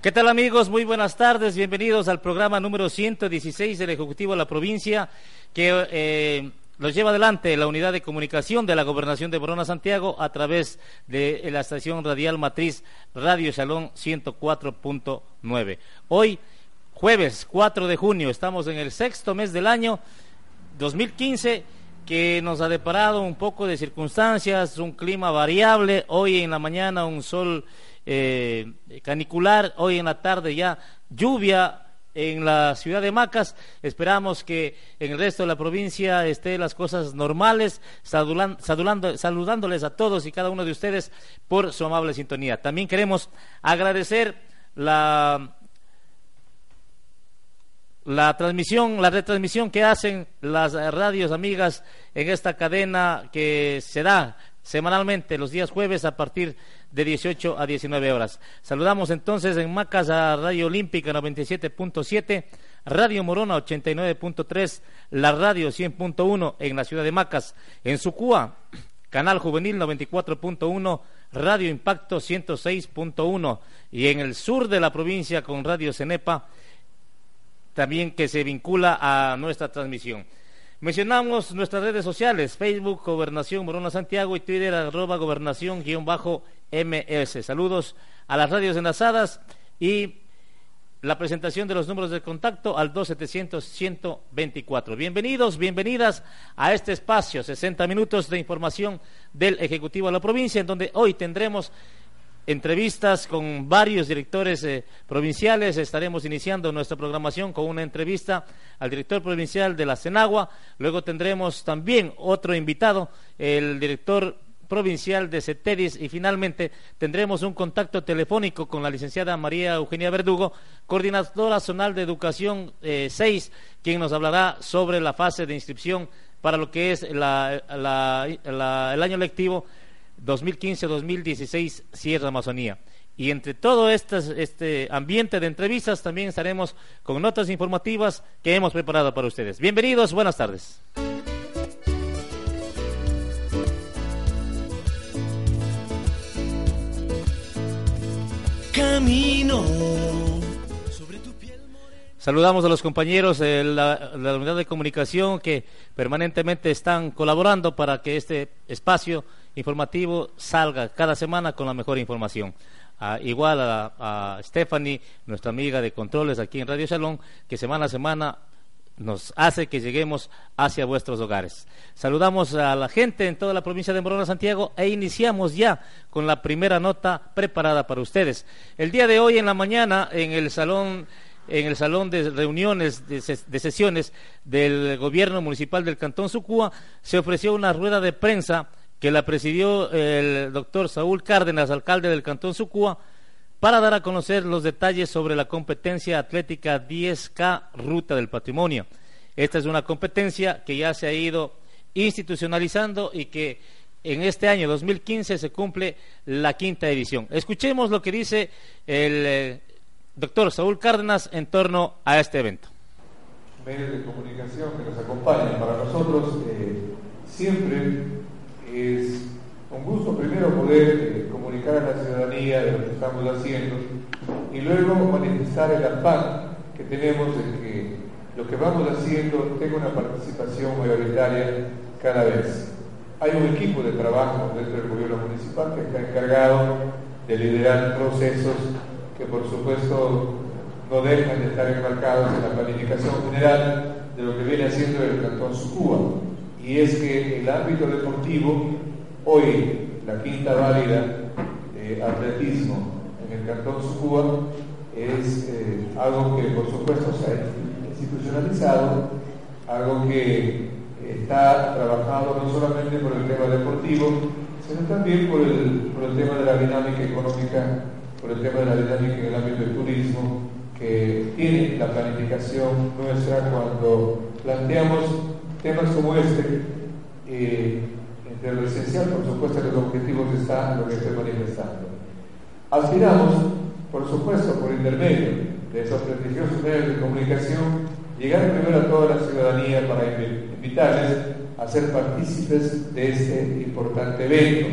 ¿Qué tal amigos? Muy buenas tardes, bienvenidos al programa número 116 del Ejecutivo de la provincia que eh, los lleva adelante la unidad de comunicación de la Gobernación de Borona Santiago a través de la estación radial matriz Radio Salón 104.9. Hoy, jueves 4 de junio, estamos en el sexto mes del año 2015 que nos ha deparado un poco de circunstancias, un clima variable, hoy en la mañana un sol eh, canicular, hoy en la tarde ya lluvia en la ciudad de Macas. Esperamos que en el resto de la provincia estén las cosas normales, saludándoles a todos y cada uno de ustedes por su amable sintonía. También queremos agradecer la la transmisión, la retransmisión que hacen las radios amigas en esta cadena que se da semanalmente los días jueves a partir de 18 a 19 horas. Saludamos entonces en Macas a Radio Olímpica 97.7, Radio Morona 89.3, la Radio 100.1 en la ciudad de Macas, en Sucúa, Canal Juvenil 94.1, Radio Impacto 106.1 y en el sur de la provincia con Radio Cenepa también que se vincula a nuestra transmisión. Mencionamos nuestras redes sociales, Facebook, Gobernación Morona Santiago y Twitter, arroba gobernación-ms. Saludos a las radios enlazadas y la presentación de los números de contacto al 2700-124. Bienvenidos, bienvenidas a este espacio, 60 minutos de información del Ejecutivo de la provincia, en donde hoy tendremos entrevistas con varios directores eh, provinciales. Estaremos iniciando nuestra programación con una entrevista al director provincial de la Senagua. Luego tendremos también otro invitado, el director provincial de CETEDIS y finalmente tendremos un contacto telefónico con la licenciada María Eugenia Verdugo, coordinadora zonal de educación 6, eh, quien nos hablará sobre la fase de inscripción para lo que es el año lectivo 2015-2016 Sierra Amazonía. Y entre todo este, este ambiente de entrevistas también estaremos con notas informativas que hemos preparado para ustedes. Bienvenidos, buenas tardes. Camino. Saludamos a los compañeros de la, de la, unidad de comunicación que permanentemente están colaborando para que este espacio informativo salga cada semana con la mejor información. Ah, igual a, Stephanie, nuestra amiga de controles aquí en Radio Salón, que semana a semana nos hace que lleguemos hacia vuestros hogares. Saludamos a la gente en toda la provincia de Morona, Santiago, e iniciamos ya con la primera nota preparada para ustedes. El día de hoy en la mañana, en el salón en el salón de reuniones de, sesiones del gobierno municipal del Cantón Sucúa, se ofreció una rueda de prensa que la presidió el doctor Saúl Cárdenas, alcalde del Cantón Sucúa, para dar a conocer los detalles sobre la competencia atlética 10K Ruta del Patrimonio. Esta es una competencia que ya se ha ido institucionalizando y que en este año 2015 se cumple la quinta edición. Escuchemos lo que dice el eh, doctor Saúl Cárdenas en torno a este evento. Medios de comunicación que nos acompañan, para nosotros eh, siempre es un gusto primero poder eh, comunicar a la ciudadanía de lo que estamos haciendo y luego manifestar el afán que tenemos de que lo que vamos haciendo tenga una participación mayoritaria cada vez. Hay un equipo de trabajo dentro del gobierno municipal que está encargado de liderar procesos que por supuesto no dejan de estar enmarcados en la planificación general de lo que viene haciendo el Cantón Sucúa y es que el ámbito deportivo, hoy la quinta válida de atletismo en el Cantón Sucúa, es eh, algo que por supuesto se ha institucionalizado, algo que está trabajado no solamente por el tema deportivo, sino también por el, por el tema de la dinámica económica, por el tema de la dinámica en el ámbito del turismo, que tiene la planificación nuestra cuando planteamos temas como este, eh, entre lo esencial, por supuesto, que los objetivos están lo que estoy manifestando. Aspiramos, por supuesto, por intermedio de esos prestigiosos medios de comunicación, llegar primero a toda la ciudadanía para invitarles a ser partícipes de este importante evento.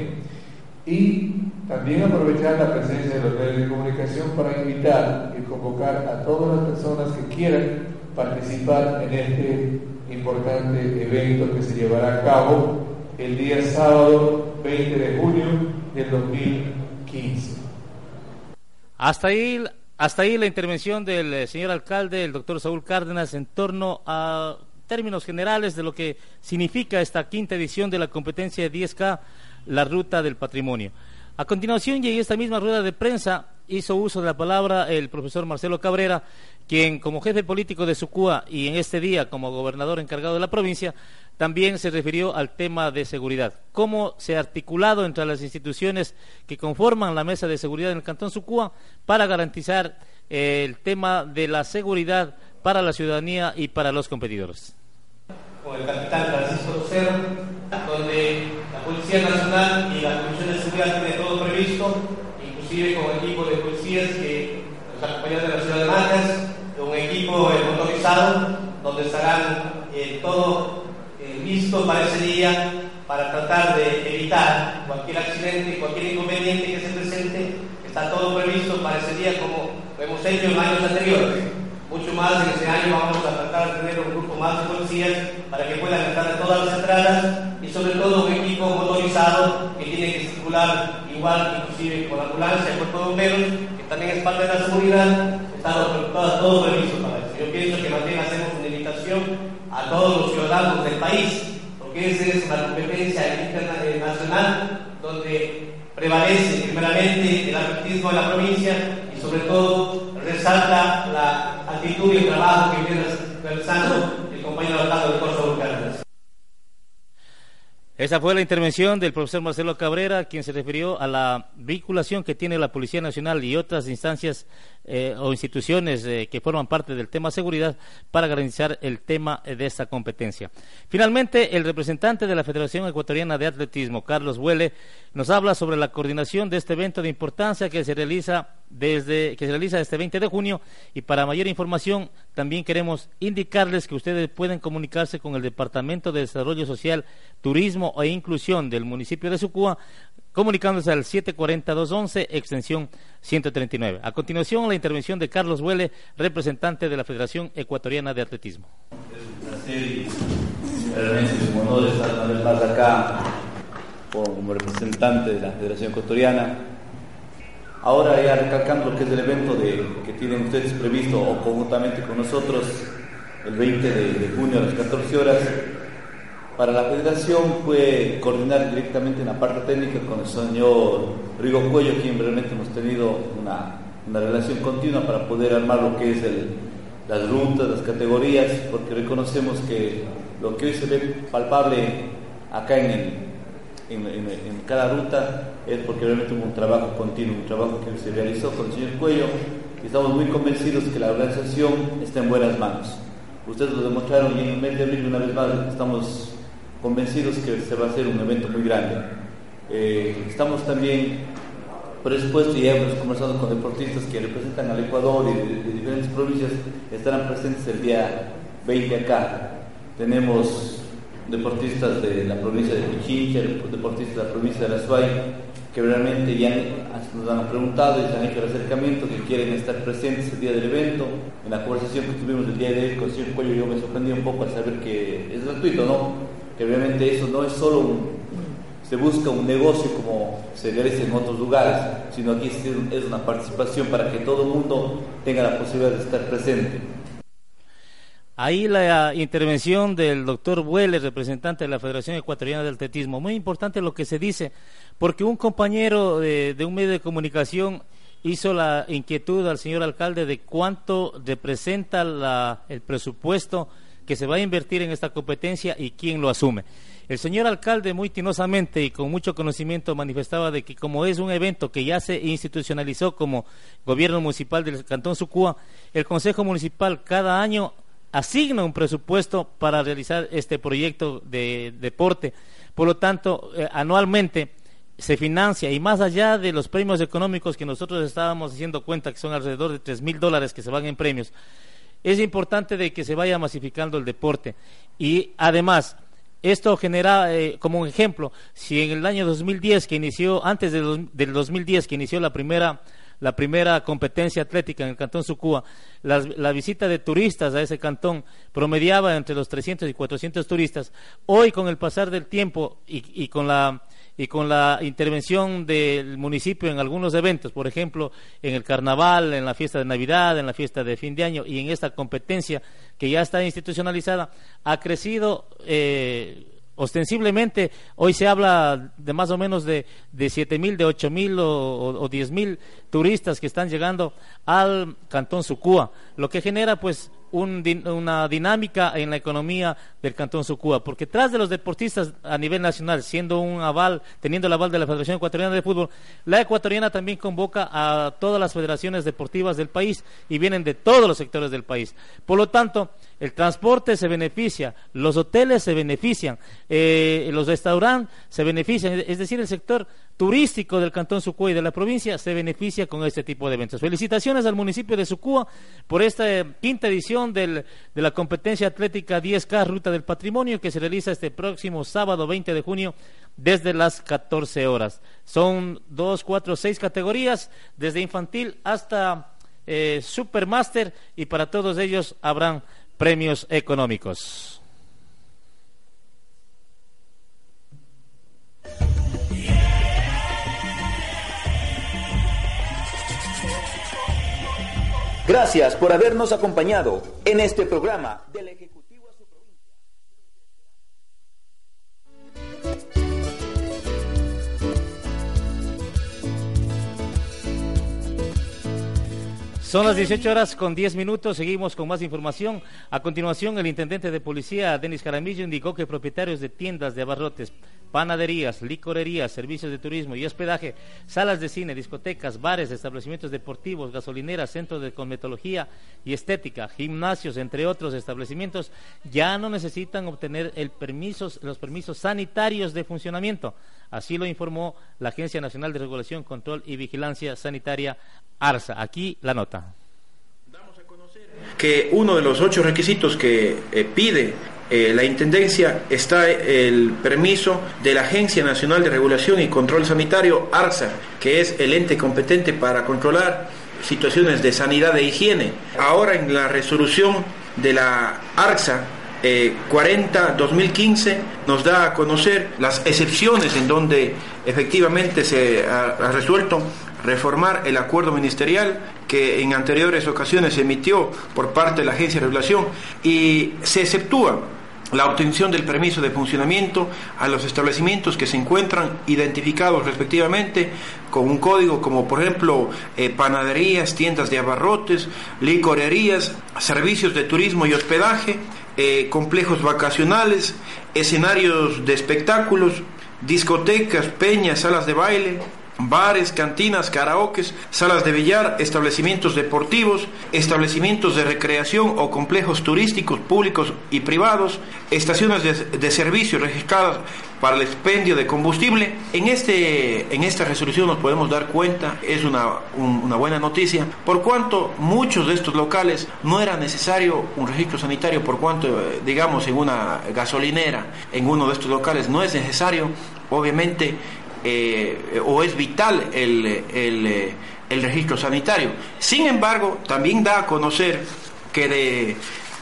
Y también aprovechar la presencia de los medios de comunicación para invitar y convocar a todas las personas que quieran participar en este importante evento que se llevará a cabo el día sábado 20 de junio del 2015. Hasta ahí, hasta ahí la intervención del eh, señor alcalde, el doctor Saúl Cárdenas, en torno a términos generales de lo que significa esta quinta edición de la competencia de 10K, la ruta del patrimonio. A continuación, y en esta misma rueda de prensa, hizo uso de la palabra el profesor Marcelo Cabrera, quien como jefe político de Sucúa y en este día como gobernador encargado de la provincia, también se refirió al tema de seguridad. Cómo se ha articulado entre las instituciones que conforman la mesa de seguridad en el Cantón Sucúa para garantizar eh, el tema de la seguridad para la ciudadanía y para los competidores. Con el capitán Francisco donde Policía Nacional y la Comisión de Seguridad tiene todo previsto, inclusive con equipo de policías que nos acompañan de la ciudad de Macas, un equipo motorizado, donde estarán eh, todo eh, listo para ese día para tratar de evitar cualquier accidente, cualquier inconveniente que se presente. Está todo previsto para ese día como lo hemos hecho en años anteriores. Mucho más en este año vamos a tratar de tener un grupo más de policías para que puedan entrar en todas las entradas y sobre todo un equipo motorizado que tiene que circular igual inclusive con la ambulancia, el cuerpo bomberos, que también es parte de la seguridad, está todo, previsto para eso. Yo pienso que bien hacemos una invitación a todos los ciudadanos del país, porque esa es una competencia internacional donde prevalece primeramente el atletismo de la provincia y sobre todo resalta la actitud y el trabajo que viene realizando el compañero alcalde de Corso Volcán. Esa fue la intervención del profesor Marcelo Cabrera, quien se refirió a la vinculación que tiene la Policía Nacional y otras instancias eh, o instituciones eh, que forman parte del tema seguridad para garantizar el tema de esta competencia. Finalmente, el representante de la Federación Ecuatoriana de Atletismo, Carlos Huele, nos habla sobre la coordinación de este evento de importancia que se realiza desde que se realiza este 20 de junio y para mayor información también queremos indicarles que ustedes pueden comunicarse con el Departamento de Desarrollo Social, Turismo e Inclusión del municipio de Sucúa comunicándose al 740-211, extensión 139. A continuación, la intervención de Carlos Huele, representante de la Federación Ecuatoriana de Atletismo. Es un placer un honor estar una vez más acá como representante de la Federación Ecuatoriana. Ahora ya recalcando lo que es el evento que tienen ustedes previsto o conjuntamente con nosotros el 20 de, de junio a las 14 horas, para la federación fue coordinar directamente en la parte técnica con el señor Rigo Cuello, quien realmente hemos tenido una, relación continua para poder armar lo que es las rutas, las categorías, porque reconocemos que lo que hoy se ve palpable acá en, en, cada ruta es porque realmente hubo un trabajo continuo, un trabajo que se realizó con el señor Cuello y estamos muy convencidos que la organización está en buenas manos. Ustedes lo demostraron y en el mes de abril una vez más estamos convencidos que se va a hacer un evento muy grande. Eh, estamos también predispuestos y hemos conversado con deportistas que representan al Ecuador y de, diferentes provincias, estarán presentes el día 20 acá. Tenemos deportistas de la provincia de Pichincha, deportistas de la provincia de la Suay, que realmente ya nos han preguntado y se han hecho el acercamiento, que quieren estar presentes el día del evento. En la conversación que tuvimos el día de hoy con el señor yo me sorprendí un poco al saber que es gratuito, ¿no? Que realmente eso no es solo un, se busca un negocio como se merece en otros lugares, sino aquí es una participación para que todo el mundo tenga la posibilidad de estar presente. Ahí la intervención del doctor Bueles, representante de la Federación Ecuatoriana del Atletismo. Muy importante lo que se dice, porque un compañero de, de, un medio de comunicación hizo la inquietud al señor alcalde de cuánto representa la, el presupuesto que se va a invertir en esta competencia y quién lo asume. El señor alcalde muy tinosamente y con mucho conocimiento manifestaba de que como es un evento que ya se institucionalizó como gobierno municipal del Cantón Sucúa, el Consejo Municipal cada año asigna un presupuesto para realizar este proyecto de deporte. Por lo tanto, eh, anualmente se financia y más allá de los premios económicos que nosotros estábamos haciendo cuenta que son alrededor de tres mil dólares que se van en premios, es importante de que se vaya masificando el deporte y además Esto genera, eh, como un ejemplo, si en el año 2010 que inició, antes del 2010 que inició la primera la primera competencia atlética en el Cantón Sucúa, la, visita de turistas a ese cantón promediaba entre los 300 y 400 turistas. Hoy, con el pasar del tiempo y con la y con la intervención del municipio en algunos eventos, por ejemplo, en el carnaval, en la fiesta de Navidad, en la fiesta de fin de año y en esta competencia que ya está institucionalizada, ha crecido eh, ostensiblemente. Hoy se habla de más o menos de, de siete mil, de ocho mil o, diez mil turistas que están llegando al Cantón Sucúa, lo que genera pues una dinámica en la economía del Cantón Sucúa, porque tras de los deportistas a nivel nacional, siendo un aval, teniendo el aval de la Federación Ecuatoriana de Fútbol, la ecuatoriana también convoca a todas las federaciones deportivas del país y vienen de todos los sectores del país. Por lo tanto, el transporte se beneficia, los hoteles se benefician, eh, los restaurantes se benefician, es decir, el sector turístico del Cantón Sucúa y de la provincia se beneficia con este tipo de eventos. Felicitaciones al municipio de Sucúa por esta eh, quinta edición de la competencia atlética 10K Ruta del Patrimonio que se realiza este próximo sábado 20 de junio desde las 14 horas. Son dos, cuatro, seis categorías, desde infantil hasta eh, Supermaster y para todos ellos habrán premios económicos. Gracias por habernos acompañado en este programa Son las 18 horas con 10 minutos, seguimos con más información. A continuación, el intendente de policía, Denis Caramillo, indicó que propietarios de tiendas de abarrotes panaderías, licorerías, servicios de turismo y hospedaje, salas de cine, discotecas, bares, establecimientos deportivos, gasolineras, centros de cosmetología y estética, gimnasios, entre otros establecimientos, ya no necesitan obtener el los permisos sanitarios de funcionamiento. Así lo informó la Agencia Nacional de Regulación, Control y Vigilancia Sanitaria, ARSA. Aquí la nota que uno de los ocho requisitos que eh, pide eh, la Intendencia está el permiso de la Agencia Nacional de Regulación y Control Sanitario, ARSA, que es el ente competente para controlar situaciones de sanidad e higiene. Ahora en la resolución de la ARSA 40-2015 eh, nos da a conocer las excepciones en donde efectivamente se ha resuelto reformar el acuerdo ministerial que en anteriores ocasiones se emitió por parte de la Agencia de Regulación y se exceptúa la obtención del permiso de funcionamiento a los establecimientos que se encuentran identificados respectivamente con un código como por ejemplo eh, panaderías, tiendas de abarrotes, licorerías, servicios de turismo y hospedaje, eh, complejos vacacionales, escenarios de espectáculos, discotecas, peñas, salas de baile, bares, cantinas, karaokes, salas de billar, establecimientos deportivos, establecimientos de recreación o complejos turísticos públicos y privados, estaciones de, servicio registradas para el expendio de combustible. En, este, en esta resolución nos podemos dar cuenta, es una, una buena noticia, por cuanto muchos de estos locales no era necesario un registro sanitario, por cuanto, eh, digamos, en una gasolinera, en uno de estos locales no es necesario, obviamente eh, o es vital el, el, el, registro sanitario. Sin embargo, también da a conocer que de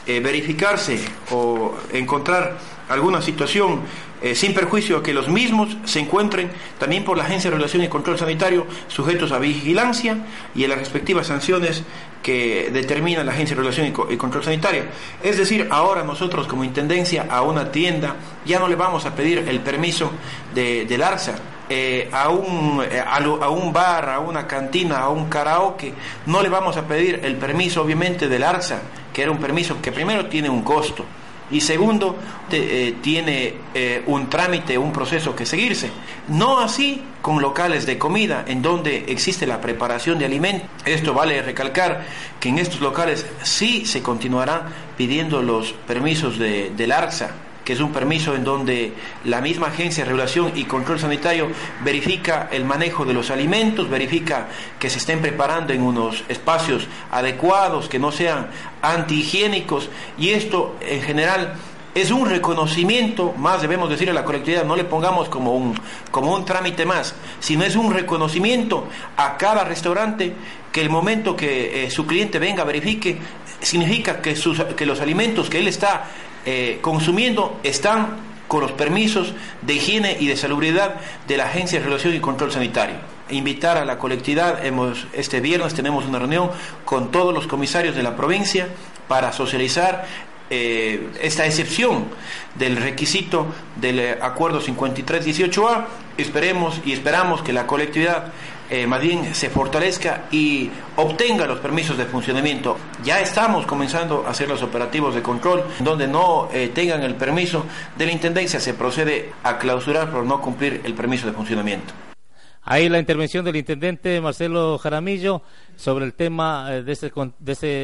eh, verificarse o encontrar alguna situación eh, sin perjuicio a que los mismos se encuentren también por la Agencia de Regulación y Control Sanitario sujetos a vigilancia y a las respectivas sanciones que determina la Agencia de Regulación y, Control Sanitario. Es decir, ahora nosotros como Intendencia a una tienda ya no le vamos a pedir el permiso de, del ARSA, eh, a, un, eh, a, un bar, a una cantina, a un karaoke, no le vamos a pedir el permiso obviamente del ARSA, que era un permiso que primero tiene un costo y segundo eh, tiene un trámite, un proceso que seguirse. No así con locales de comida en donde existe la preparación de alimentos. Esto vale recalcar que en estos locales sí se continuarán pidiendo los permisos de, del ARSA que es un permiso en donde la misma Agencia de Regulación y Control Sanitario verifica el manejo de los alimentos, verifica que se estén preparando en unos espacios adecuados, que no sean antihigiénicos y esto en general es un reconocimiento, más debemos decir a la colectividad, no le pongamos como un, como un trámite más, sino es un reconocimiento a cada restaurante que el momento que eh, su cliente venga, verifique, significa que, sus, que los alimentos que él está eh, consumiendo están con los permisos de higiene y de salubridad de la Agencia de Relación y Control Sanitario. Invitar a la colectividad, hemos, este viernes tenemos una reunión con todos los comisarios de la provincia para socializar eh, esta excepción del requisito del acuerdo 5318A. Esperemos y esperamos que la colectividad eh, más bien se fortalezca y obtenga los permisos de funcionamiento. Ya estamos comenzando a hacer los operativos de control, donde no tengan el permiso de la Intendencia, se procede a clausurar por no cumplir el permiso de funcionamiento. Ahí la intervención del intendente Marcelo Jaramillo sobre el tema eh, de este,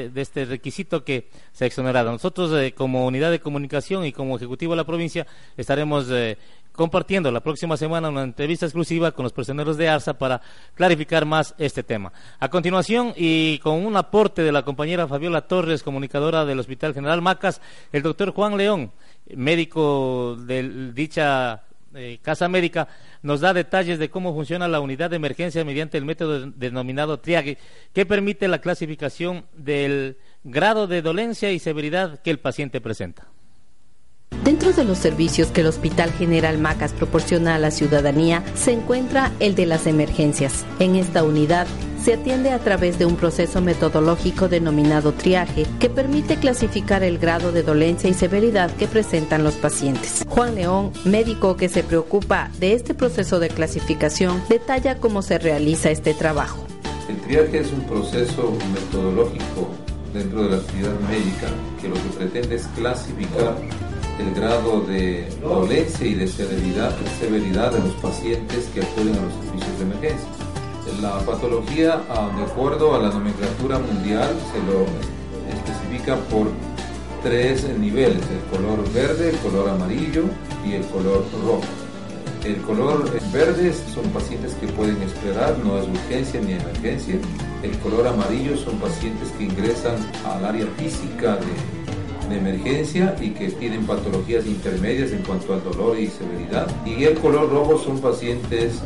de este, requisito que se ha exonerado. Nosotros, eh, como unidad de comunicación y como ejecutivo de la provincia, estaremos eh, compartiendo la próxima semana una entrevista exclusiva con los personeros de ARSA para clarificar más este tema. A continuación, y con un aporte de la compañera Fabiola Torres, comunicadora del Hospital General Macas, el doctor Juan León, médico de dicha Casa Médica, nos da detalles de cómo funciona la unidad de emergencia mediante el método denominado triague, que permite la clasificación del grado de dolencia y severidad que el paciente presenta. Dentro de los servicios que el Hospital General Macas proporciona a la ciudadanía se encuentra el de las emergencias. En esta unidad se atiende a través de un proceso metodológico denominado triaje que permite clasificar el grado de dolencia y severidad que presentan los pacientes. Juan León, médico que se preocupa de este proceso de clasificación, detalla cómo se realiza este trabajo. El triaje es un proceso metodológico dentro de la actividad médica que lo que pretende es clasificar el grado de dolencia y de severidad, severidad de los pacientes que acuden a los servicios de emergencia. La patología, ah, de acuerdo a la nomenclatura mundial, se lo especifica por tres niveles, el color verde, el color amarillo y el color rojo. El color verde son pacientes que pueden esperar, no es urgencia ni emergencia. El color amarillo son pacientes que ingresan al área física de de emergencia y que tienen patologías intermedias en cuanto al dolor y severidad. Y el color rojo son pacientes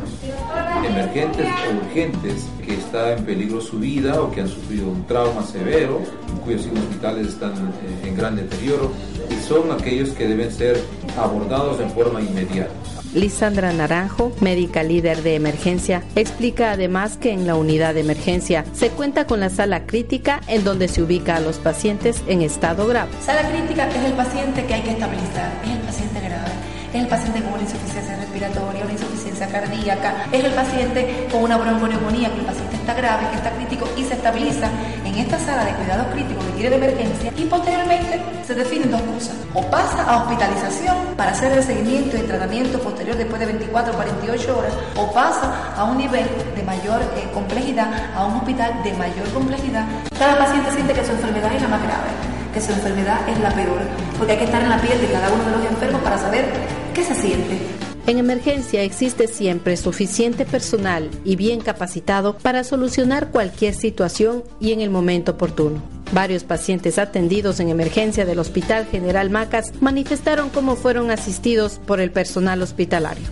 emergentes o urgentes que está en peligro su vida o que han sufrido un trauma severo, cuyos signos vitales están eh, en gran deterioro y son aquellos que deben ser abordados en forma inmediata. Lisandra Naranjo, médica líder de emergencia, explica además que en la unidad de emergencia se cuenta con la sala crítica en donde se ubica a los pacientes en estado grave. Sala crítica es el paciente que hay que estabilizar, es el paciente grave, es el paciente con una insuficiencia respiratoria, una insuficiencia cardíaca, es el paciente con una bronconeumonía, que el paciente está grave, que está crítico y se estabiliza en esta sala de cuidados críticos que quiere de emergencia y posteriormente se definen dos cosas. O pasa a hospitalización para hacer el seguimiento y tratamiento posterior después de 24 o 48 horas o pasa a un nivel de mayor eh, complejidad, a un hospital de mayor complejidad. Cada paciente siente que su enfermedad es la más grave, que su enfermedad es la peor, porque hay que estar en la piel de cada uno de los enfermos para saber qué se siente. En emergencia existe siempre suficiente personal y bien capacitado para solucionar cualquier situación y en el momento oportuno. Varios pacientes atendidos en emergencia del Hospital General Macas manifestaron cómo fueron asistidos por el personal hospitalario.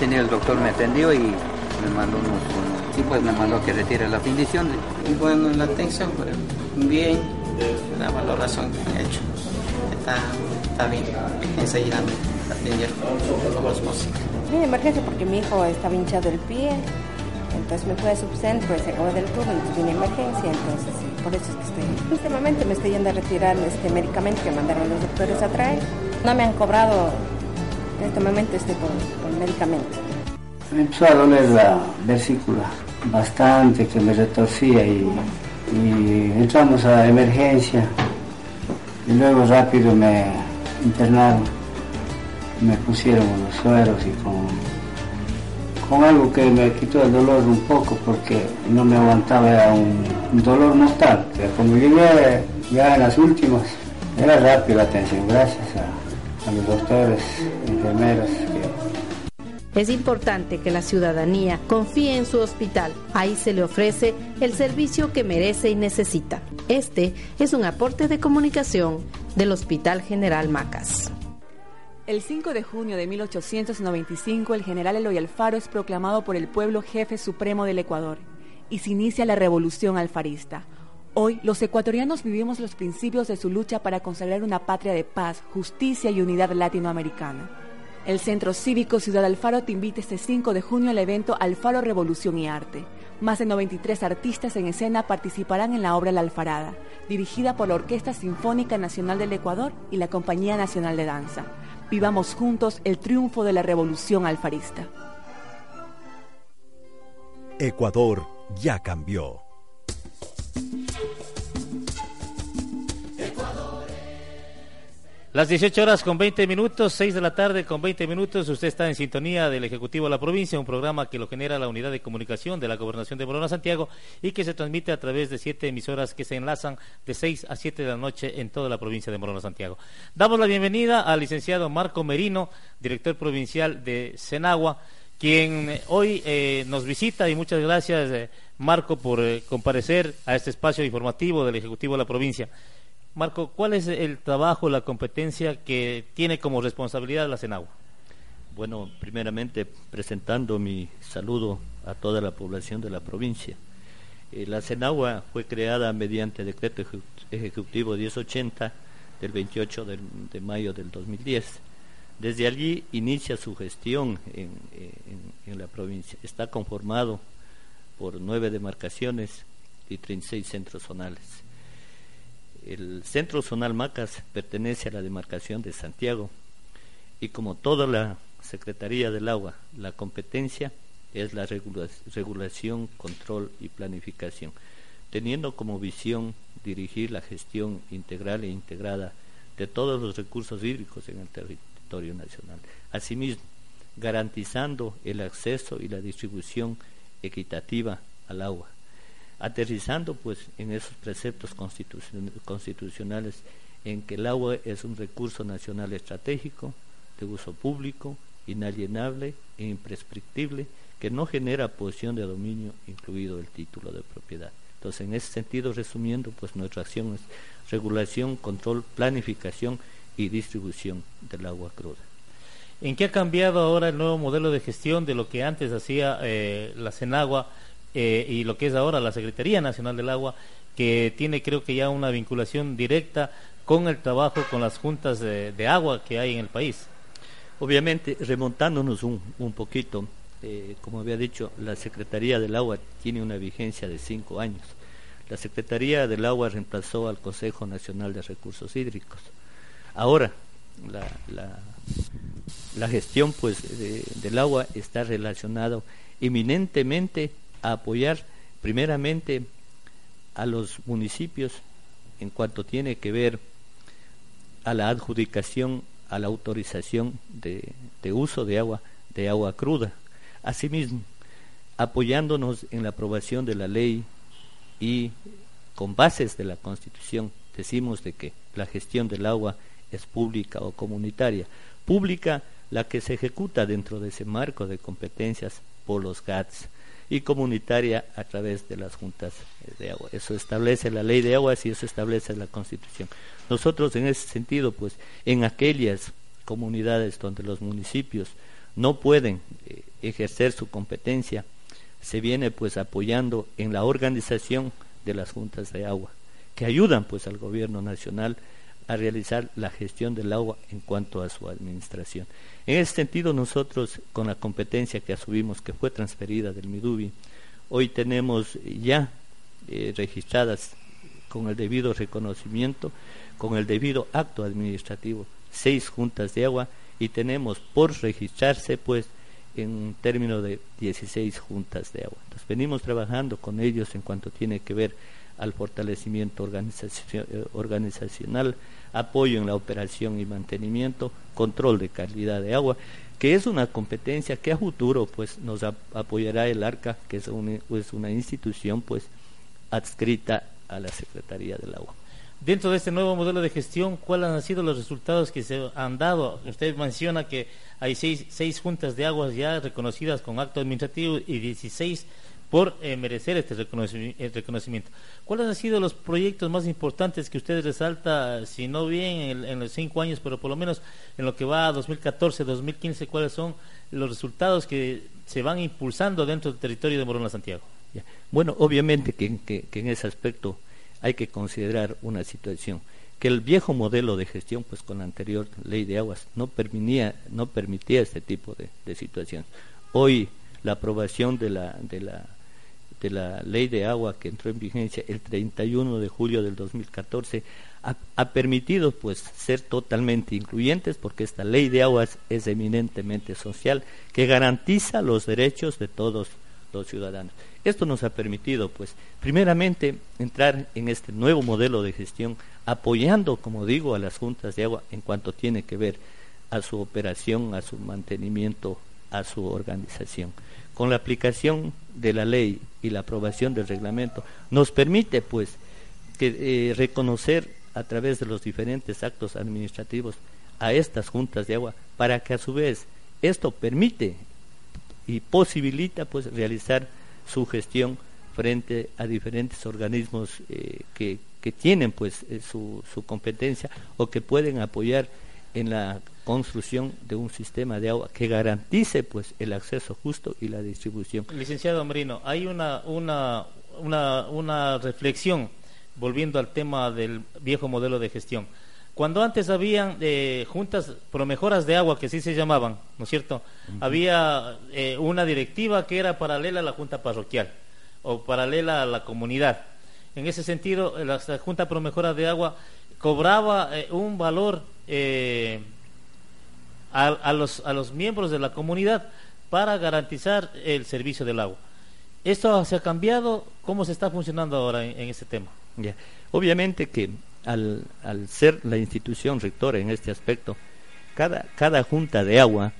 El doctor me atendió y me mandó unos, sí, pues me mandó que retire la bendición. Y bueno, la atención, pues, la valoración que me ha hecho. Está, está bien, enseguida Vine emergencia porque mi hijo estaba hinchado el pie, entonces me fui a subcentro, se acabó del turno, entonces vine emergencia, entonces por eso es que estoy. Últimamente me estoy yendo a retirar este medicamento que mandaron los doctores a traer. No me han cobrado en este momento este por, por medicamento. Me empezó a doler la vesícula bastante, que me retorcía y, y entramos a emergencia y luego rápido me internaron me pusieron unos sueros y con, con algo que me quitó el dolor un poco porque no me aguantaba, era un, dolor mortal. Pero como llegué ya en las últimas, era rápido la atención, gracias a, a los doctores, enfermeros. Es importante que la ciudadanía confíe en su hospital. Ahí se le ofrece el servicio que merece y necesita. Este es un aporte de comunicación del Hospital General Macas. El 5 de junio de 1895 el general Eloy Alfaro es proclamado por el pueblo jefe supremo del Ecuador y se inicia la revolución alfarista. Hoy los ecuatorianos vivimos los principios de su lucha para consagrar una patria de paz, justicia y unidad latinoamericana. El Centro Cívico Ciudad Alfaro te invita este 5 de junio al evento Alfaro Revolución y Arte. Más de 93 artistas en escena participarán en la obra La Alfarada, dirigida por la Orquesta Sinfónica Nacional del Ecuador y la Compañía Nacional de Danza. Vivamos juntos el triunfo de la revolución alfarista. Ecuador ya cambió. Las 18 horas con 20 minutos, 6 de la tarde con 20 minutos. Usted está en sintonía del Ejecutivo de la Provincia, un programa que lo genera la Unidad de Comunicación de la Gobernación de Morona Santiago y que se transmite a través de siete emisoras que se enlazan de 6 a 7 de la noche en toda la provincia de Morona Santiago. Damos la bienvenida al licenciado Marco Merino, director provincial de Senagua, quien eh, hoy eh, nos visita y muchas gracias, eh, Marco, por comparecer a este espacio informativo del Ejecutivo de la Provincia. Marco, ¿cuál es el trabajo, la competencia que tiene como responsabilidad la Senagua? Bueno, primeramente presentando mi saludo a toda la población de la provincia. Eh, la Senagua fue creada mediante decreto ejecutivo 1080 del 28 de, mayo del 2010. Desde allí inicia su gestión en, en la provincia. Está conformado por nueve demarcaciones y 36 centros zonales. El centro zonal Macas pertenece a la demarcación de Santiago y como toda la Secretaría del Agua, la competencia es la regulación, control y planificación, teniendo como visión dirigir la gestión integral e integrada de todos los recursos hídricos en el territorio nacional. Asimismo, garantizando el acceso y la distribución equitativa al agua, aterrizando pues en esos preceptos constitucionales en que el agua es un recurso nacional estratégico, de uso público, inalienable e imprescriptible, que no genera posición de dominio, incluido el título de propiedad. Entonces, en ese sentido, resumiendo, pues nuestra acción es regulación, control, planificación y distribución del agua cruda. ¿En qué ha cambiado ahora el nuevo modelo de gestión de lo que antes hacía eh, la Senagua eh, y lo que es ahora la Secretaría Nacional del Agua, que tiene creo que ya una vinculación directa con el trabajo con las juntas de, agua que hay en el país. Obviamente, remontándonos un, un poquito, eh, como había dicho, la Secretaría del Agua tiene una vigencia de cinco años. La Secretaría del Agua reemplazó al Consejo Nacional de Recursos Hídricos. Ahora, la, la, gestión pues, del agua está relacionada eminentemente a apoyar primeramente a los municipios en cuanto tiene que ver a la adjudicación, a la autorización de, uso de agua, de agua cruda. Asimismo, apoyándonos en la aprobación de la ley y con bases de la Constitución, decimos de que la gestión del agua es pública o comunitaria. Pública la que se ejecuta dentro de ese marco de competencias por los GATS y comunitaria a través de las juntas de agua. Eso establece la ley de aguas y eso establece la Constitución. Nosotros en ese sentido, pues en aquellas comunidades donde los municipios no pueden eh, ejercer su competencia, se viene pues apoyando en la organización de las juntas de agua, que ayudan pues al gobierno nacional a realizar la gestión del agua en cuanto a su administración. En ese sentido, nosotros, con la competencia que asumimos, que fue transferida del MIDUBI, hoy tenemos ya eh, registradas con el debido reconocimiento, con el debido acto administrativo, seis juntas de agua y tenemos por registrarse, pues, en términos de 16 juntas de agua. Entonces, venimos trabajando con ellos en cuanto tiene que ver al fortalecimiento eh, organizacional, apoyo en la operación y mantenimiento, control de calidad de agua, que es una competencia que a futuro pues nos apoyará el ARCA, que es es una institución pues adscrita a la Secretaría del Agua. Dentro de este nuevo modelo de gestión, ¿cuáles han sido los resultados que se han dado? Usted menciona que hay seis, seis juntas de aguas ya reconocidas con acto administrativo y 16 por eh, merecer este reconocimiento, ¿Cuáles han sido los proyectos más importantes que usted resalta, si no bien en, los cinco años, pero por lo menos en lo que va a 2014, 2015, cuáles son los resultados que se van impulsando dentro del territorio de Morona Santiago? Bueno, obviamente que, que en ese aspecto hay que considerar una situación que el viejo modelo de gestión, pues con la anterior ley de aguas, no permitía, no permitía este tipo de, de situaciones. Hoy la aprobación de la, de, la, de la ley de agua que entró en vigencia el 31 de julio del 2014 ha, ha permitido pues ser totalmente incluyentes porque esta ley de aguas es eminentemente social que garantiza los derechos de todos los ciudadanos. Esto nos ha permitido, pues, primeramente entrar en este nuevo modelo de gestión, apoyando, como digo, a las juntas de agua en cuanto tiene que ver a su operación, a su mantenimiento, a su organización. Con la aplicación de la ley y la aprobación del reglamento, nos permite, pues, que, eh, reconocer a través de los diferentes actos administrativos a estas juntas de agua, para que a su vez esto permite y posibilita pues realizar su gestión frente a diferentes organismos eh, que, que, tienen pues eh, su, su, competencia o que pueden apoyar en la construcción de un sistema de agua que garantice pues el acceso justo y la distribución. Licenciado Ambrino, hay una, una, una, una reflexión volviendo al tema del viejo modelo de gestión. Cuando antes habían eh, juntas promejoras de agua, que sí se llamaban, ¿no es cierto? Había eh, una directiva que era paralela a la junta parroquial o paralela a la comunidad. En ese sentido, la, junta promejora de agua cobraba eh, un valor a, a, los, a los miembros de la comunidad para garantizar el servicio del agua. ¿Esto se ha cambiado? ¿Cómo se está funcionando ahora en, en este tema? Obviamente que al, al ser la institución rectora en este aspecto, cada, cada junta de agua,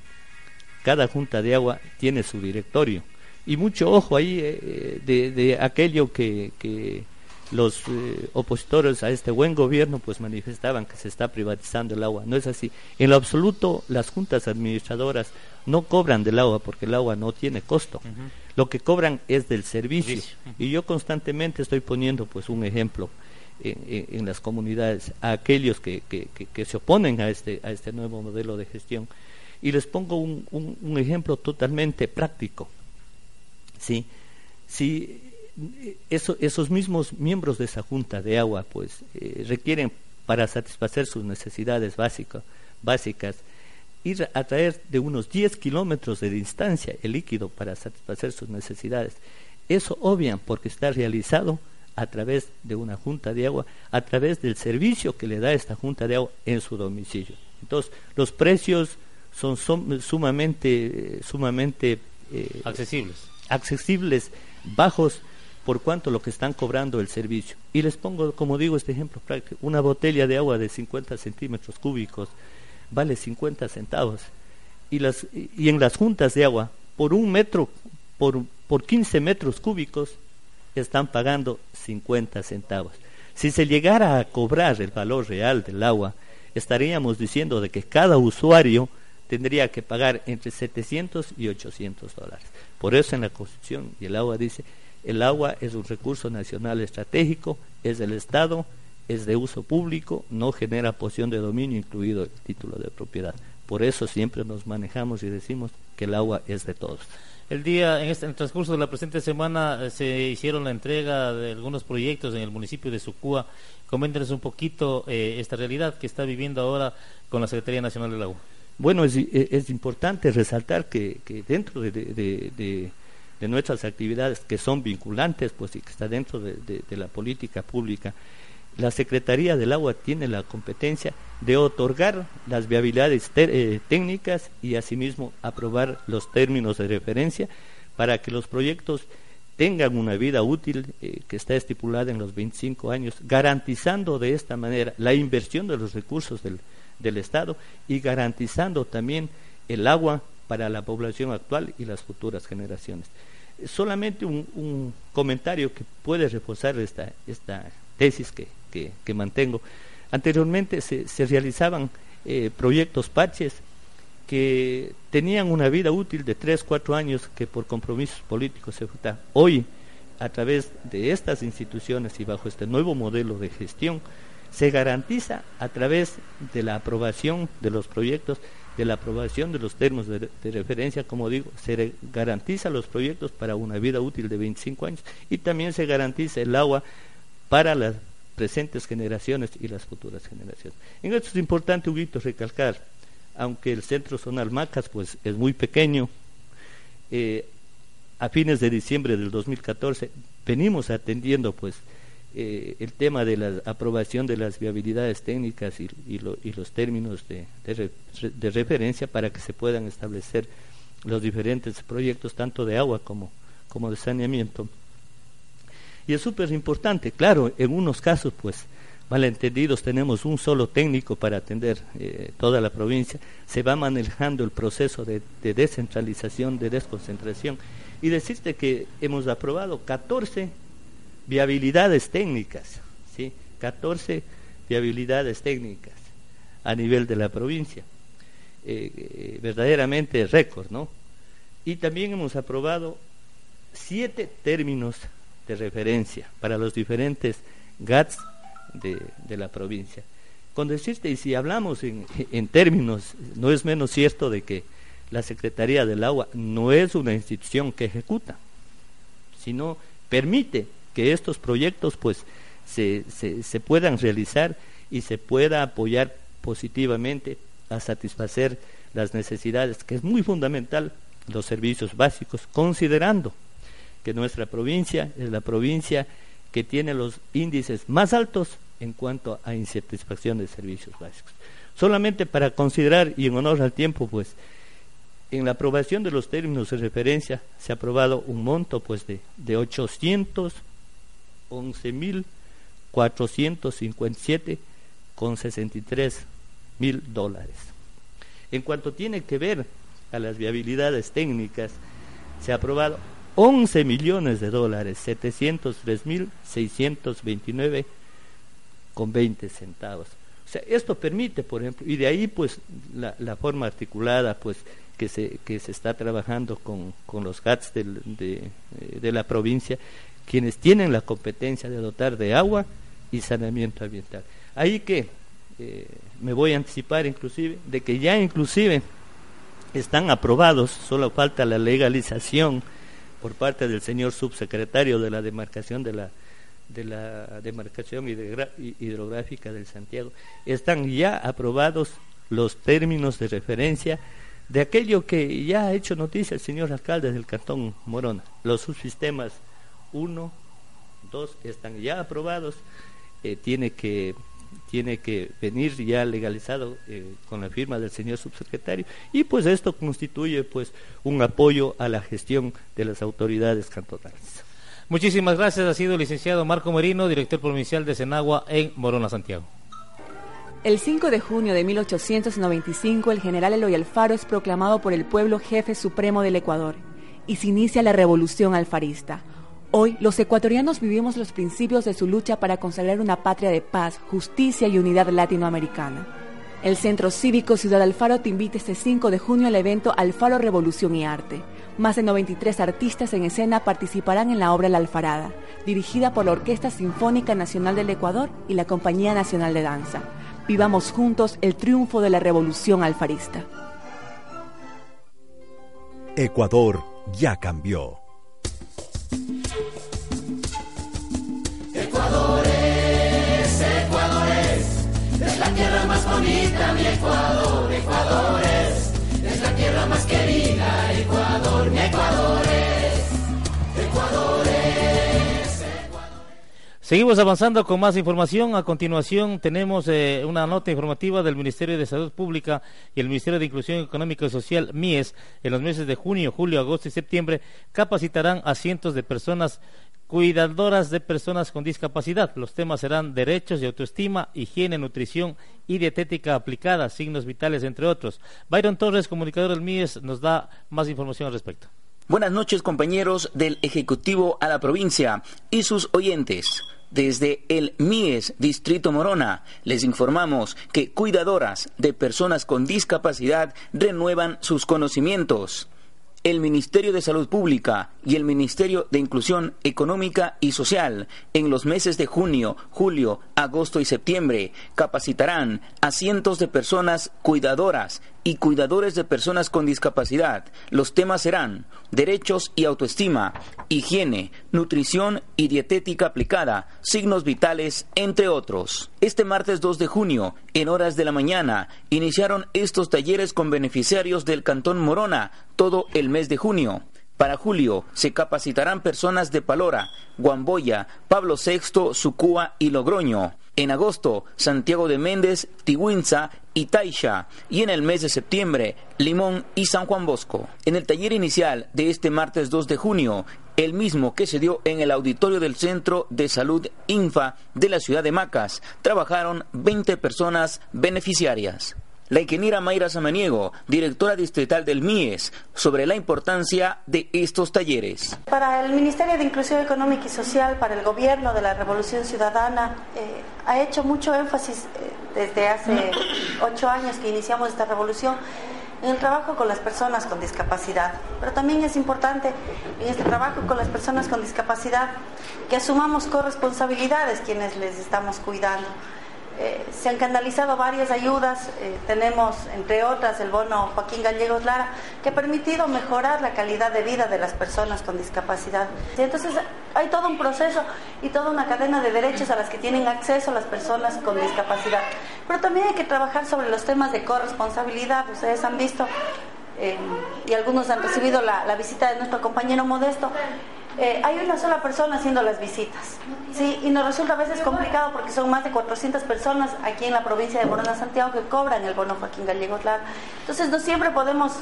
cada junta de agua tiene su directorio. Y mucho ojo ahí eh, de, de, aquello que, que los eh, opositores a este buen gobierno pues manifestaban que se está privatizando el agua. No es así. En lo absoluto las juntas administradoras no cobran del agua porque el agua no tiene costo. Uh -huh. Lo que cobran es del servicio. Uh -huh. Y yo constantemente estoy poniendo pues un ejemplo en, en, las comunidades, a aquellos que, que, que, que, se oponen a este, a este nuevo modelo de gestión. Y les pongo un, un, un ejemplo totalmente práctico. ¿sí? Si eso, esos mismos miembros de esa junta de agua pues eh, requieren para satisfacer sus necesidades básicas, básicas ir a traer de unos 10 kilómetros de distancia el líquido para satisfacer sus necesidades. Eso obvian porque está realizado a través de una junta de agua, a través del servicio que le da esta junta de agua en su domicilio. Entonces, los precios son, son sumamente, sumamente eh, accesibles. accesibles, bajos, por cuanto lo que están cobrando el servicio. Y les pongo, como digo, este ejemplo práctico. Una botella de agua de 50 centímetros cúbicos vale 50 centavos. Y, las, y en las juntas de agua, por un metro, por, por 15 metros cúbicos, están pagando 50 centavos. Si se llegara a cobrar el valor real del agua, estaríamos diciendo de que cada usuario tendría que pagar entre 700 y 800 dólares. Por eso en la Constitución y el agua dice, el agua es un recurso nacional estratégico, es del Estado, es de uso público, no genera posición de dominio, incluido el título de propiedad. Por eso siempre nos manejamos y decimos que el agua es de todos. El día, en, este, en el transcurso de la presente semana, eh, se hicieron la entrega de algunos proyectos en el municipio de Sucúa. Coméntenos un poquito eh, esta realidad que está viviendo ahora con la Secretaría Nacional del Agua. Bueno, es, es importante resaltar que, que dentro de, de, de, de, nuestras actividades que son vinculantes, pues y que está dentro de, la política pública, la Secretaría del Agua tiene la competencia de otorgar las viabilidades eh, técnicas y asimismo aprobar los términos de referencia para que los proyectos tengan una vida útil eh, que está estipulada en los 25 años, garantizando de esta manera la inversión de los recursos del, del Estado y garantizando también el agua para la población actual y las futuras generaciones. Solamente un, comentario que puede reforzar esta, esta tesis que, que, mantengo. Anteriormente se, se realizaban eh, proyectos parches que tenían una vida útil de 3, 4 años que por compromisos políticos se frutan. Hoy, a través de estas instituciones y bajo este nuevo modelo de gestión, se garantiza a través de la aprobación de los proyectos, de la aprobación de los términos de, referencia, como digo, se garantiza los proyectos para una vida útil de 25 años y también se garantiza el agua para las presentes generaciones y las futuras generaciones. En esto es importante, Huguito, recalcar, aunque el centro zonal Macas pues, es muy pequeño, eh, a fines de diciembre del 2014 venimos atendiendo pues eh, el tema de la aprobación de las viabilidades técnicas y, los términos de, referencia para que se puedan establecer los diferentes proyectos tanto de agua como, como de saneamiento. Y es súper importante, claro, en unos casos pues malentendidos tenemos un solo técnico para atender eh, toda la provincia, se va manejando el proceso de, de descentralización, de desconcentración y decirte que hemos aprobado 14 viabilidades técnicas, ¿sí? 14 viabilidades técnicas a nivel de la provincia. Eh, eh, verdaderamente récord, ¿no? Y también hemos aprobado siete términos de referencia para los diferentes GATS de, la provincia. Con decirte, y si hablamos en, en términos, no es menos cierto de que la Secretaría del Agua no es una institución que ejecuta, sino permite que estos proyectos pues se, se, puedan realizar y se pueda apoyar positivamente a satisfacer las necesidades, que es muy fundamental, los servicios básicos, considerando que nuestra provincia es la provincia que tiene los índices más altos en cuanto a insatisfacción de servicios básicos. Solamente para considerar, y en honor al tiempo, pues, en la aprobación de los términos de referencia se ha aprobado un monto pues de, de 811.457 con 63 mil dólares. En cuanto tiene que ver a las viabilidades técnicas, se ha aprobado 11 millones de dólares, 703 mil 629 con 20 centavos. O sea, esto permite, por ejemplo, y de ahí pues la, la forma articulada, pues que se, que se está trabajando con, con los GATS de, eh, de, la provincia, quienes tienen la competencia de dotar de agua y saneamiento ambiental. Ahí que eh, me voy a anticipar inclusive de que ya inclusive están aprobados, solo falta la legalización por parte del señor subsecretario de la demarcación de la de la demarcación hidrográfica del Santiago, están ya aprobados los términos de referencia de aquello que ya ha hecho noticia el señor alcalde del cantón Morona. Los subsistemas 1, 2 están ya aprobados, eh, tiene, que, tiene que venir ya legalizado eh, con la firma del señor subsecretario y pues esto constituye pues un apoyo a la gestión de las autoridades cantonales. Muchísimas gracias, ha sido el licenciado Marco Merino, director provincial de Senagua en Morona, Santiago. El 5 de junio de 1895, el general Eloy Alfaro es proclamado por el pueblo jefe supremo del Ecuador y se inicia la revolución alfarista. Hoy, los ecuatorianos vivimos los principios de su lucha para consagrar una patria de paz, justicia y unidad latinoamericana. El Centro Cívico Ciudad Alfaro te invita este 5 de junio al evento Alfaro Revolución y Arte. Más de 93 artistas en escena participarán en la obra La Alfarada, dirigida por la Orquesta Sinfónica Nacional del Ecuador y la Compañía Nacional de Danza. Vivamos juntos el triunfo de la revolución alfarista. Ecuador ya cambió. Tierra más bonita, mi Ecuador, Ecuador es, la tierra más querida, Ecuador, mi Ecuador es, Ecuador Seguimos avanzando con más información. A continuación tenemos eh, una nota informativa del Ministerio de Salud Pública y el Ministerio de Inclusión Económica y Social, MIES, en los meses de junio, julio, agosto y septiembre, capacitarán a cientos de personas cuidadoras de personas con discapacidad. Los temas serán derechos y autoestima, higiene, nutrición y dietética aplicada, signos vitales, entre otros. Byron Torres, comunicador del MIES, nos da más información al respecto. Buenas noches compañeros del Ejecutivo a la provincia y sus oyentes. Desde el MIES Distrito Morona les informamos que cuidadoras de personas con discapacidad renuevan sus conocimientos el Ministerio de Salud Pública y el Ministerio de Inclusión Económica y Social en los meses de junio, julio, agosto y septiembre capacitarán a cientos de personas cuidadoras y cuidadores de personas con discapacidad. Los temas serán derechos y autoestima, higiene, nutrición y dietética aplicada, signos vitales, entre otros. Este martes 2 de junio, en horas de la mañana, iniciaron estos talleres con beneficiarios del Cantón Morona todo el mes de junio. Para julio se capacitarán personas de Palora, Guamboya, Pablo VI, Sucúa y Logroño. En agosto, Santiago de Méndez, Tihuinza y Taisha. Y en el mes de septiembre, Limón y San Juan Bosco. En el taller inicial de este martes 2 de junio, el mismo que se dio en el auditorio del Centro de Salud INFA de la ciudad de Macas, trabajaron 20 personas beneficiarias. La ingeniera Mayra Samaniego, directora distrital del MIES, sobre la importancia de estos talleres. Para el Ministerio de Inclusión Económica y Social, para el Gobierno de la Revolución Ciudadana, eh, ha hecho mucho énfasis eh, desde hace ocho años que iniciamos esta revolución en el trabajo con las personas con discapacidad. Pero también es importante en este trabajo con las personas con discapacidad que asumamos corresponsabilidades quienes les estamos cuidando. Eh, se han canalizado varias ayudas, eh, tenemos entre otras el bono Joaquín Gallegos Lara, que ha permitido mejorar la calidad de vida de las personas con discapacidad. entonces hay todo un proceso y toda una cadena de derechos a las que tienen acceso las personas con discapacidad. Pero también hay que trabajar sobre los temas de corresponsabilidad. Ustedes han visto eh, y algunos han recibido la visita de nuestro compañero Modesto. Eh, hay una sola persona haciendo las visitas. ¿sí? Y nos resulta a veces complicado porque son más de 400 personas aquí en la provincia de Morona, Santiago, que cobran el bono Joaquín Gallegos Lara. Entonces, no siempre podemos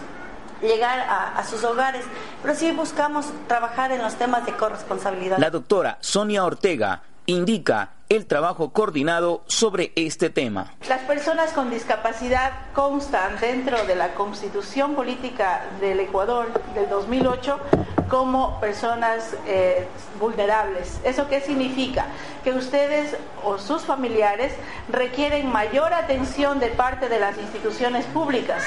llegar a, a, sus hogares, pero sí buscamos trabajar en los temas de corresponsabilidad. La doctora Sonia Ortega indica el trabajo coordinado sobre este tema. Las personas con discapacidad constan dentro de la Constitución Política del Ecuador del 2008 como personas eh, vulnerables. ¿Eso qué significa? Que ustedes o sus familiares requieren mayor atención de parte de las instituciones públicas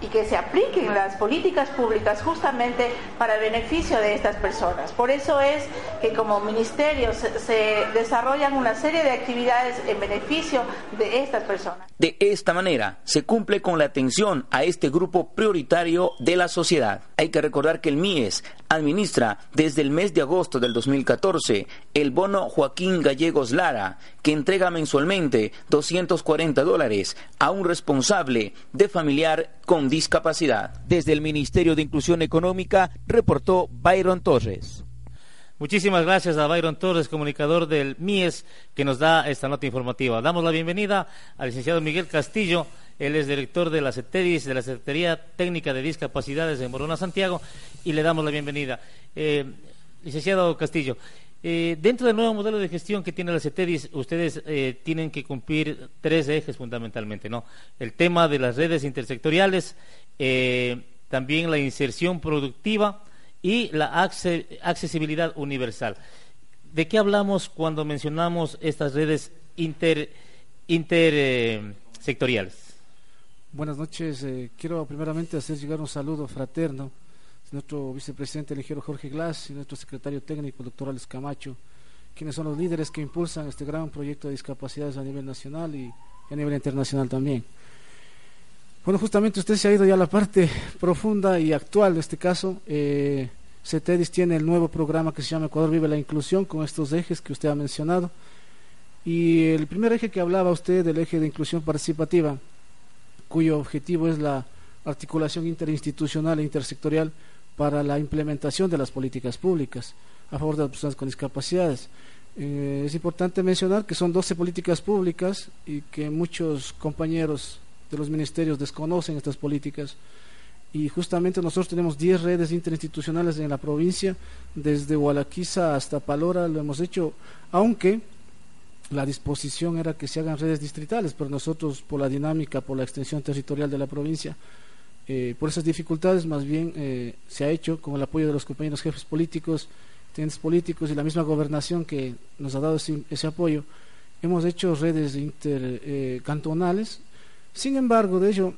y que se apliquen las políticas públicas justamente para el beneficio de estas personas. Por eso es que como ministerio se, desarrollan una serie de actividades en beneficio de estas personas. De esta manera se cumple con la atención a este grupo prioritario de la sociedad. Hay que recordar que el MIES administra desde el mes de agosto del 2014 el bono Joaquín Gallegos Lara, que entrega mensualmente 240 dólares a un responsable de familiar con discapacidad. Desde el Ministerio de Inclusión Económica reportó Byron Torres. Muchísimas gracias a Byron Torres, comunicador del MIES, que nos da esta nota informativa. Damos la bienvenida al licenciado Miguel Castillo, él es director de la CETEDIS, de la Secretaría Técnica de Discapacidades de Morona, Santiago, y le damos la bienvenida. Eh, licenciado Castillo, eh, dentro del nuevo modelo de gestión que tiene la CETEDIS, ustedes eh, tienen que cumplir tres ejes fundamentalmente, ¿no? El tema de las redes intersectoriales, también la inserción productiva, y la accesibilidad universal. ¿De qué hablamos cuando mencionamos estas redes intersectoriales? Buenas noches. Eh, quiero primeramente hacer llegar un saludo fraterno a nuestro vicepresidente elegido Jorge Glass y nuestro secretario técnico, doctor Alex Camacho, quienes son los líderes que impulsan este gran proyecto de discapacidades a nivel nacional y a nivel internacional también. Bueno, justamente usted se ha ido ya a la parte profunda y actual de este caso. Eh, CETEDIS tiene el nuevo programa que se llama Ecuador Vive la Inclusión con estos ejes que usted ha mencionado. Y el primer eje que hablaba usted, del eje de inclusión participativa, cuyo objetivo es la articulación interinstitucional e intersectorial para la implementación de las políticas públicas a favor de las personas con discapacidades. Eh, es importante mencionar que son 12 políticas públicas y que muchos compañeros de los ministerios desconocen estas políticas y justamente nosotros tenemos 10 redes interinstitucionales en la provincia, desde Hualaquiza hasta Palora lo hemos hecho, aunque la disposición era que se hagan redes distritales, pero nosotros por la dinámica, por la extensión territorial de la provincia, Eh, por esas dificultades, más bien eh, se ha hecho con el apoyo de los compañeros jefes políticos, tenientes políticos y la misma gobernación que nos ha dado ese, ese apoyo. Hemos hecho redes intercantonales. Sin embargo, de ello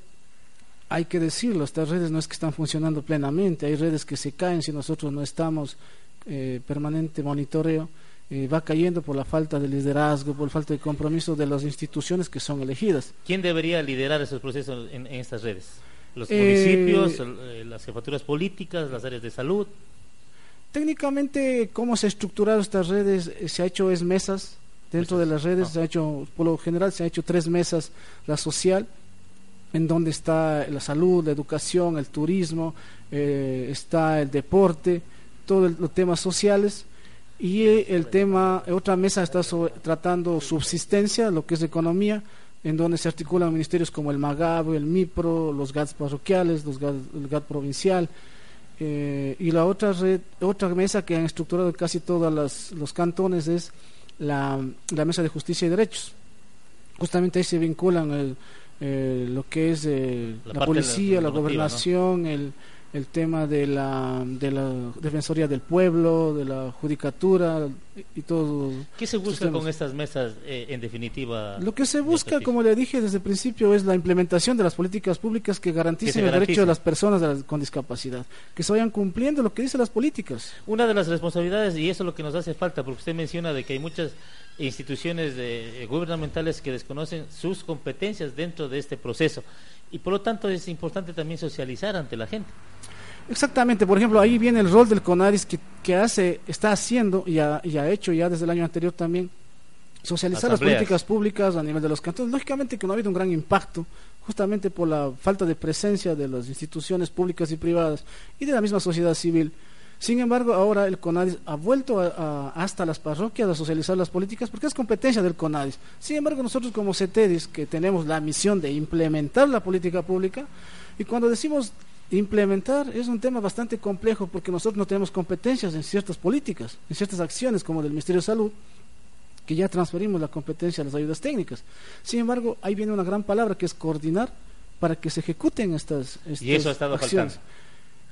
hay que decirlo, estas redes no es que están funcionando plenamente, hay redes que se caen si nosotros no estamos eh, permanente monitoreo, eh, va cayendo por la falta de liderazgo, por la falta de compromiso de las instituciones que son elegidas. ¿Quién debería liderar esos procesos en, en estas redes? ¿Los Eh, municipios, eh, las jefaturas políticas, las áreas de salud? Técnicamente, cómo se ha estructurado estas redes, Eh, se ha hecho es mesas dentro de las redes, se ha hecho, por lo general se ha hecho tres mesas, la social, en donde está la salud, la educación, el turismo, eh, está el deporte, todos los temas sociales y eh, el tema, otra mesa está sobre- tratando subsistencia, lo que es economía, en donde se articulan ministerios como el MAGAB, el MIPRO, los GATS parroquiales, los GAT, el GAT provincial, eh, y la otra red, otra mesa que han estructurado casi todos las- los cantones es la, la mesa de justicia y derechos. Justamente ahí se vinculan el, eh, lo que es eh, La policía, la, gobernación, el, el tema de la, de la defensoría del pueblo, de la judicatura y todo. ¿Qué se busca sistemas. con estas mesas, eh, en definitiva? Lo que se busca, como le dije desde el principio, es la implementación de las políticas públicas que garanticen el derecho de las personas de las- con discapacidad, que se vayan cumpliendo lo que dicen las políticas. Una de las responsabilidades, y eso es lo que nos hace falta, porque usted menciona de que hay muchas instituciones de- eh, gubernamentales que desconocen sus competencias dentro de este proceso. Y por lo tanto es importante también socializar ante la gente. Exactamente, por ejemplo, ahí viene el rol del CONADIS que, que hace, está haciendo y ha, y ha hecho ya desde el año anterior también socializar las políticas públicas a nivel de los cantones. Lógicamente que no ha habido un gran impacto justamente por la falta de presencia de las instituciones públicas y privadas y de la misma sociedad civil. Sin embargo, ahora el CONADIS ha vuelto a- a- hasta las parroquias a socializar las políticas porque es competencia del CONADIS. Sin embargo, nosotros como CETEDIS, que tenemos la misión de implementar la política pública, y cuando decimos implementar es un tema bastante complejo porque nosotros no tenemos competencias en ciertas políticas, en ciertas acciones como del Ministerio de Salud, que ya transferimos la competencia a las ayudas técnicas. Sin embargo, ahí viene una gran palabra que es coordinar para que se ejecuten estas, estas Y eso ha estado acciones. faltando.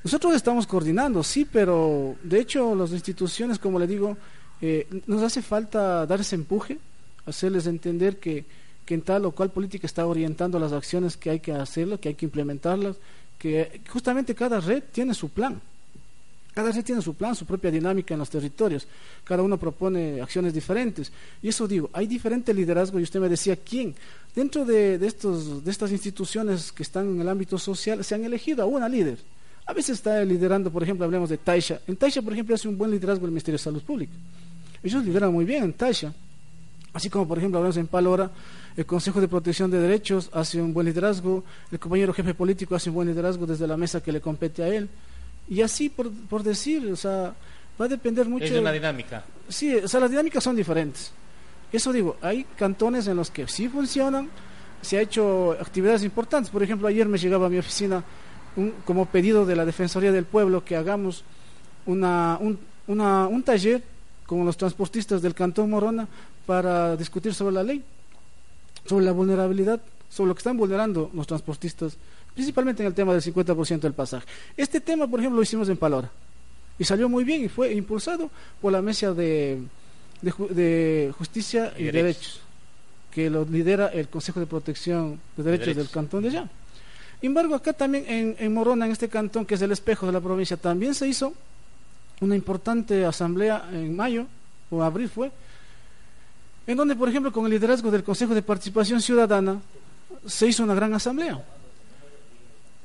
Nosotros estamos coordinando, sí, pero de hecho las instituciones, como le digo, eh, nos hace falta dar ese empuje, hacerles entender que, que en tal o cual política está orientando las acciones que hay que hacerlo, que hay que implementarlas, que justamente cada red tiene su plan. Cada red tiene su plan, su propia dinámica en los territorios. Cada uno propone acciones diferentes. Y eso digo, hay diferente liderazgo y usted me decía quién. Dentro de, estos, de estas instituciones que están en el ámbito social se han elegido a una líder. A veces está liderando, por ejemplo, hablemos de Taisha. En Taisha, por ejemplo, hace un buen liderazgo el Ministerio de Salud Pública. Ellos lideran muy bien en Taisha. Así como, por ejemplo, hablamos en Palora, el Consejo de Protección de Derechos hace un buen liderazgo, el compañero jefe político hace un buen liderazgo desde la mesa que le compete a él. Y así, por, por decir, o sea, va a depender mucho. Es una dinámica. Sí, o sea, las dinámicas son diferentes. Eso digo, hay cantones en los que sí funcionan, se ha hecho actividades importantes. Por ejemplo, ayer me llegaba a mi oficina un, como pedido de la Defensoría del Pueblo que hagamos una, un, una, un taller con los transportistas del Cantón Morona para discutir sobre la ley, sobre la vulnerabilidad, sobre lo que están vulnerando los transportistas, principalmente en el tema del 50% del pasaje. Este tema, por ejemplo, lo hicimos en Palora y salió muy bien y fue impulsado por la mesa de, de, ju- de Justicia y, Y derechos. Derechos. que lo lidera el Consejo de Protección de Derechos, del. Cantón de allá. Sin embargo, acá también en, en Morona, en este cantón que es el espejo de la provincia, también se hizo una importante asamblea en mayo o abril fue, en donde, por ejemplo, con el liderazgo del Consejo de Participación Ciudadana, se hizo una gran asamblea.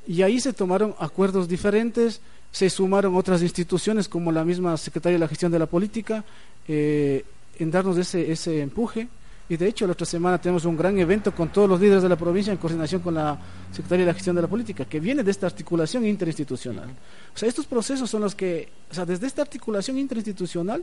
Y ahí se tomaron acuerdos diferentes, se sumaron otras instituciones como la misma Secretaría de la Gestión de la Política, eh, en darnos ese, ese empuje. Y de hecho, la otra semana tenemos un gran evento con todos los líderes de la provincia en coordinación con la Secretaría de la Gestión de la Política, que viene de esta articulación interinstitucional. O sea, estos procesos son los que, o sea, desde esta articulación interinstitucional,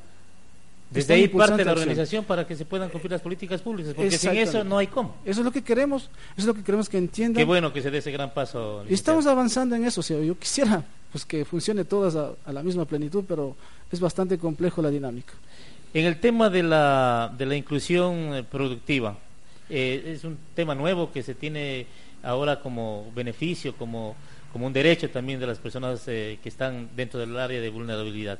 Desde ahí parte la organización para que se puedan cumplir las políticas públicas, porque sin eso no hay cómo. Eso es lo que queremos, eso es lo que queremos que entiendan. Qué bueno que se dé ese gran paso. Y estamos avanzando en eso. O sea, yo quisiera pues que funcione todas a, a la misma plenitud, pero es bastante complejo la dinámica. En el tema de la, de la inclusión eh, productiva, eh, es un tema nuevo que se tiene ahora como beneficio, como como un derecho también de las personas eh, que están dentro del área de vulnerabilidad.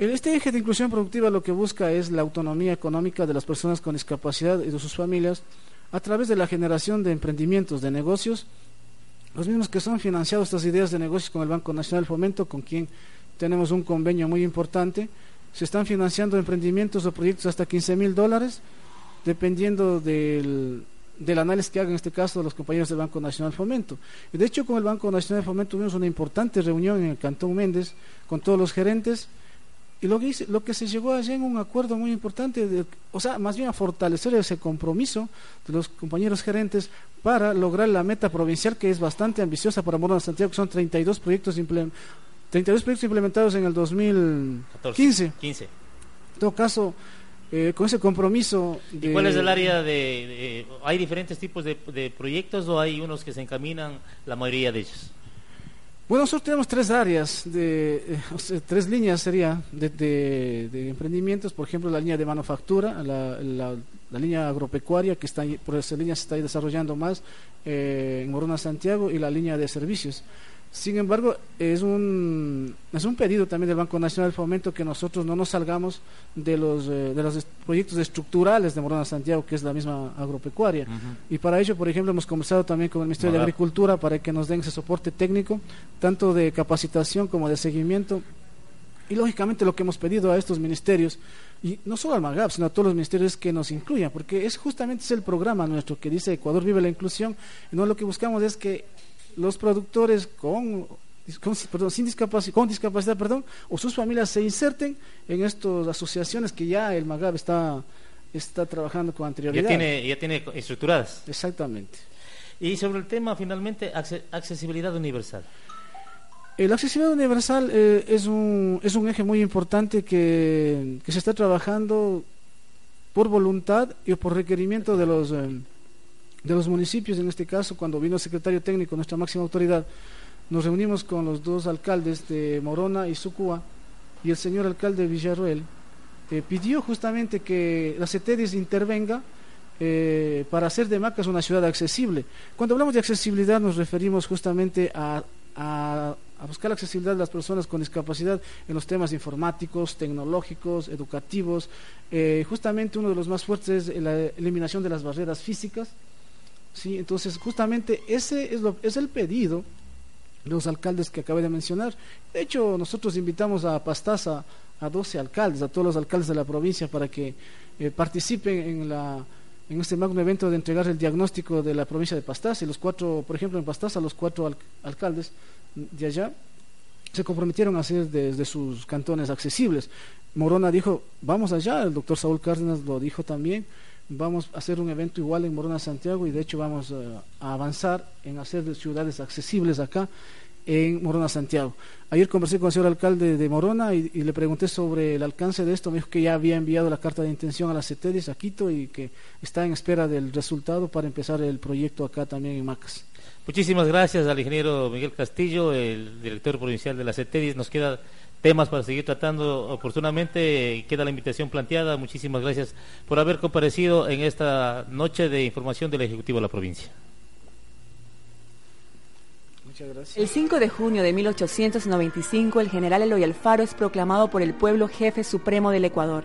Este eje de inclusión productiva lo que busca es la autonomía económica de las personas con discapacidad y de sus familias a través de la generación de emprendimientos, de negocios, los mismos que son financiados estas ideas de negocios con el Banco Nacional Fomento, con quien tenemos un convenio muy importante. Se están financiando emprendimientos o proyectos hasta 15 mil dólares, dependiendo del, del análisis que hagan en este caso los compañeros del Banco Nacional Fomento. De hecho, con el Banco Nacional Fomento tuvimos una importante reunión en el Cantón Méndez con todos los gerentes y lo que, lo que se llegó allá en un acuerdo muy importante, de, o sea, más bien a fortalecer ese compromiso de los compañeros gerentes para lograr la meta provincial que es bastante ambiciosa para Morona Santiago, que son 32 proyectos, 32 proyectos implementados en el 2015. 15. En todo caso, eh, con ese compromiso. ¿Y cuál es el área de, ¿Hay diferentes tipos de, de proyectos o hay unos que se encaminan la mayoría de ellos? Bueno, nosotros tenemos tres áreas, de, eh, tres líneas sería de, emprendimientos, por ejemplo, la línea de manufactura, la, línea agropecuaria, que está por esa línea se está desarrollando más eh, en Morona Santiago, y la línea de servicios. Sin embargo, es un, es un pedido también del Banco Nacional de Fomento que nosotros no nos salgamos de los, eh, de los proyectos estructurales de Morona Santiago, que es la misma agropecuaria. Y para ello, por ejemplo, hemos conversado también con el Ministerio de Agricultura para que nos den ese soporte técnico, tanto de capacitación como de seguimiento. Y lógicamente lo que hemos pedido a estos ministerios, y no solo al MAGAP, sino a todos los ministerios que nos incluyan, porque es justamente es el programa nuestro que dice Ecuador vive la inclusión, y no lo que buscamos es que los productores con, con, sin discapacidad, con discapacidad perdón, o sus familias se inserten en estas asociaciones que ya el MAGAB está, está trabajando con anterioridad. Ya tiene, ya tiene estructuradas. Exactamente. Y sobre el tema, finalmente, accesibilidad universal. La accesibilidad universal eh, es, un, es un eje muy importante que, que, se está trabajando por voluntad y por requerimiento de los, eh, de los municipios, en este caso, cuando vino el secretario técnico, nuestra máxima autoridad, nos reunimos con los dos alcaldes de Morona y Sucúa y el señor alcalde de Villarroel eh, pidió justamente que la CETEDIS intervenga eh, para hacer de Macas una ciudad accesible. Cuando hablamos de accesibilidad nos referimos justamente a, a, buscar la accesibilidad de las personas con discapacidad en los temas informáticos, tecnológicos, educativos. Eh, justamente uno de los más fuertes es la eliminación de las barreras físicas ¿sí? Entonces, justamente ese es, lo, es el pedido de los alcaldes que acabé de mencionar. De hecho, nosotros invitamos a Pastaza a 12 alcaldes, a todos los alcaldes de la provincia para que eh, participen en, la, en este magno evento de entregar el diagnóstico de la provincia de Pastaza. Y los cuatro, por ejemplo, en Pastaza, los cuatro alcaldes de allá se comprometieron a hacer desde sus cantones accesibles. Morona dijo, vamos allá, el doctor Saúl Cárdenas lo dijo también, vamos a hacer un evento igual en Morona, Santiago, y de hecho vamos a, avanzar en hacer ciudades accesibles acá en Morona, Santiago. Ayer conversé con el señor alcalde de Morona y, le pregunté sobre el alcance de esto. Me dijo que ya había enviado la carta de intención a la CETEDIS a Quito y que está en espera del resultado para empezar el proyecto acá también en Macas. Muchísimas gracias al ingeniero Miguel Castillo, el director provincial de la CETEDIS. Nos queda temas para seguir tratando oportunamente. Queda la invitación planteada. Muchísimas gracias por haber comparecido en esta noche de información del Ejecutivo de la provincia. El 5 de junio de 1895, el general Eloy Alfaro es proclamado por el pueblo jefe supremo del Ecuador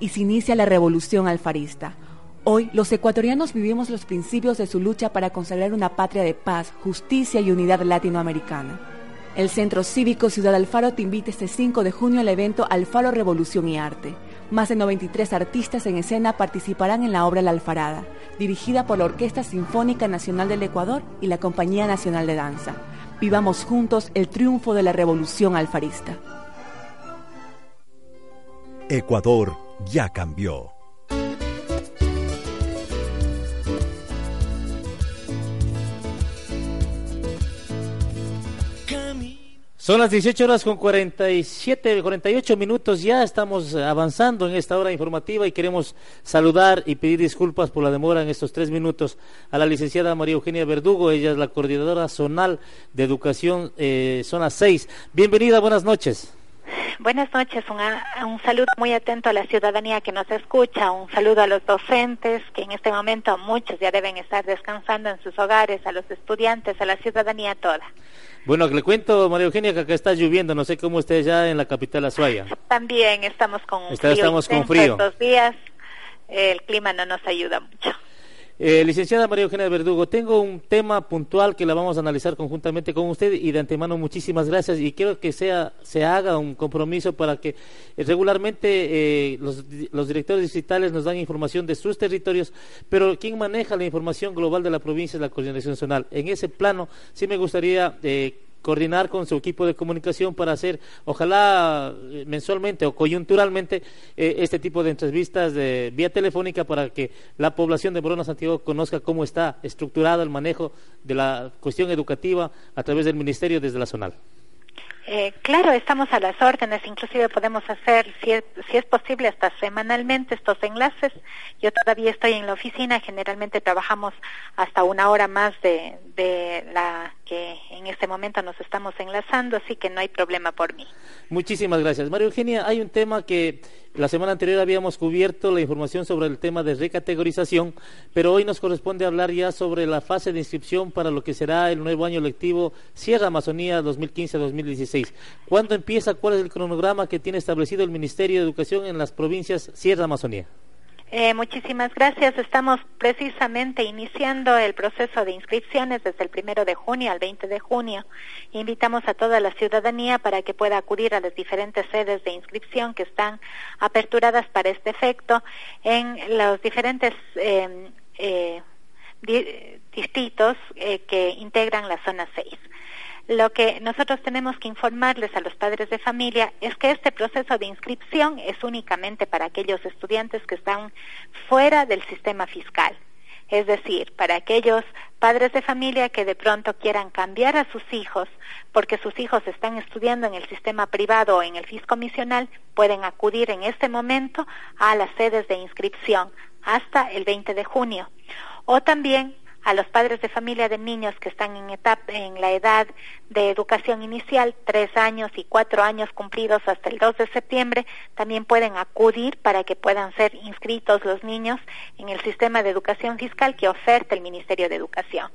y se inicia la revolución alfarista. Hoy, los ecuatorianos vivimos los principios de su lucha para consagrar una patria de paz, justicia y unidad latinoamericana. El Centro Cívico Ciudad Alfaro te invita este 5 de junio al evento Alfaro Revolución y Arte. Más de 93 artistas en escena participarán en la obra La Alfarada, dirigida por la Orquesta Sinfónica Nacional del Ecuador y la Compañía Nacional de Danza. Vivamos juntos el triunfo de la revolución alfarista. Ecuador ya cambió. Son las 18 horas con 47, 48 minutos. Ya estamos avanzando en esta hora informativa y queremos saludar y pedir disculpas por la demora en estos tres minutos a la licenciada María Eugenia Verdugo. Ella es la coordinadora zonal de educación eh, zona 6. Bienvenida, buenas noches. buenas noches, un, un, saludo muy atento a la ciudadanía que nos escucha, un saludo a los docentes que en este momento muchos ya deben estar descansando en sus hogares, a los estudiantes, a la ciudadanía toda. Bueno, le cuento, María Eugenia, que acá está lloviendo, no sé cómo esté ya en la capital Azuaya. También estamos con Está, frío estamos con frío. estos días, el clima no nos ayuda mucho. Eh, licenciada María Eugenia Verdugo, tengo un tema puntual que la vamos a analizar conjuntamente con usted y de antemano muchísimas gracias y quiero que sea, se haga un compromiso para que eh, regularmente eh, los, los, directores distritales nos dan información de sus territorios, pero quien maneja la información global de la provincia es la Coordinación Nacional. En ese plano sí me gustaría coordinar con su equipo de comunicación para hacer, ojalá eh, mensualmente o coyunturalmente, eh, este tipo de entrevistas de vía telefónica para que la población de Morona Santiago conozca cómo está estructurado el manejo de la cuestión educativa a través del Ministerio desde la zonal. Eh, claro, estamos a las órdenes, inclusive podemos hacer, si es, si es posible, hasta semanalmente estos enlaces. Yo todavía estoy en la oficina, generalmente trabajamos hasta una hora más de, de la que en este momento nos estamos enlazando, así que no hay problema por mí. Muchísimas gracias. María Eugenia, hay un tema que la semana anterior habíamos cubierto la información sobre el tema de recategorización, pero hoy nos corresponde hablar ya sobre la fase de inscripción para lo que será el nuevo año lectivo Sierra Amazonía 2015-2016. ¿Cuándo empieza? ¿Cuál es el cronograma que tiene establecido el Ministerio de Educación en las provincias Sierra Amazonía? Eh, muchísimas gracias. Estamos precisamente iniciando el proceso de inscripciones desde el primero de junio al 20 de junio. Invitamos a toda la ciudadanía para que pueda acudir a las diferentes sedes de inscripción que están aperturadas para este efecto en los diferentes eh, eh, distritos que integran la zona 6. Lo que nosotros tenemos que informarles a los padres de familia es que este proceso de inscripción es únicamente para aquellos estudiantes que están fuera del sistema fiscal. Es decir, para aquellos padres de familia que de pronto quieran cambiar a sus hijos porque sus hijos están estudiando en el sistema privado o en el fisco misional, pueden acudir en este momento a las sedes de inscripción hasta el 20 de junio. O también a los padres de familia de niños que están en, etapa, en la edad de educación inicial, tres años y cuatro años cumplidos hasta el 2 de septiembre, también pueden acudir para que puedan ser inscritos los niños en el sistema de educación fiscal que oferta el Ministerio de Educación.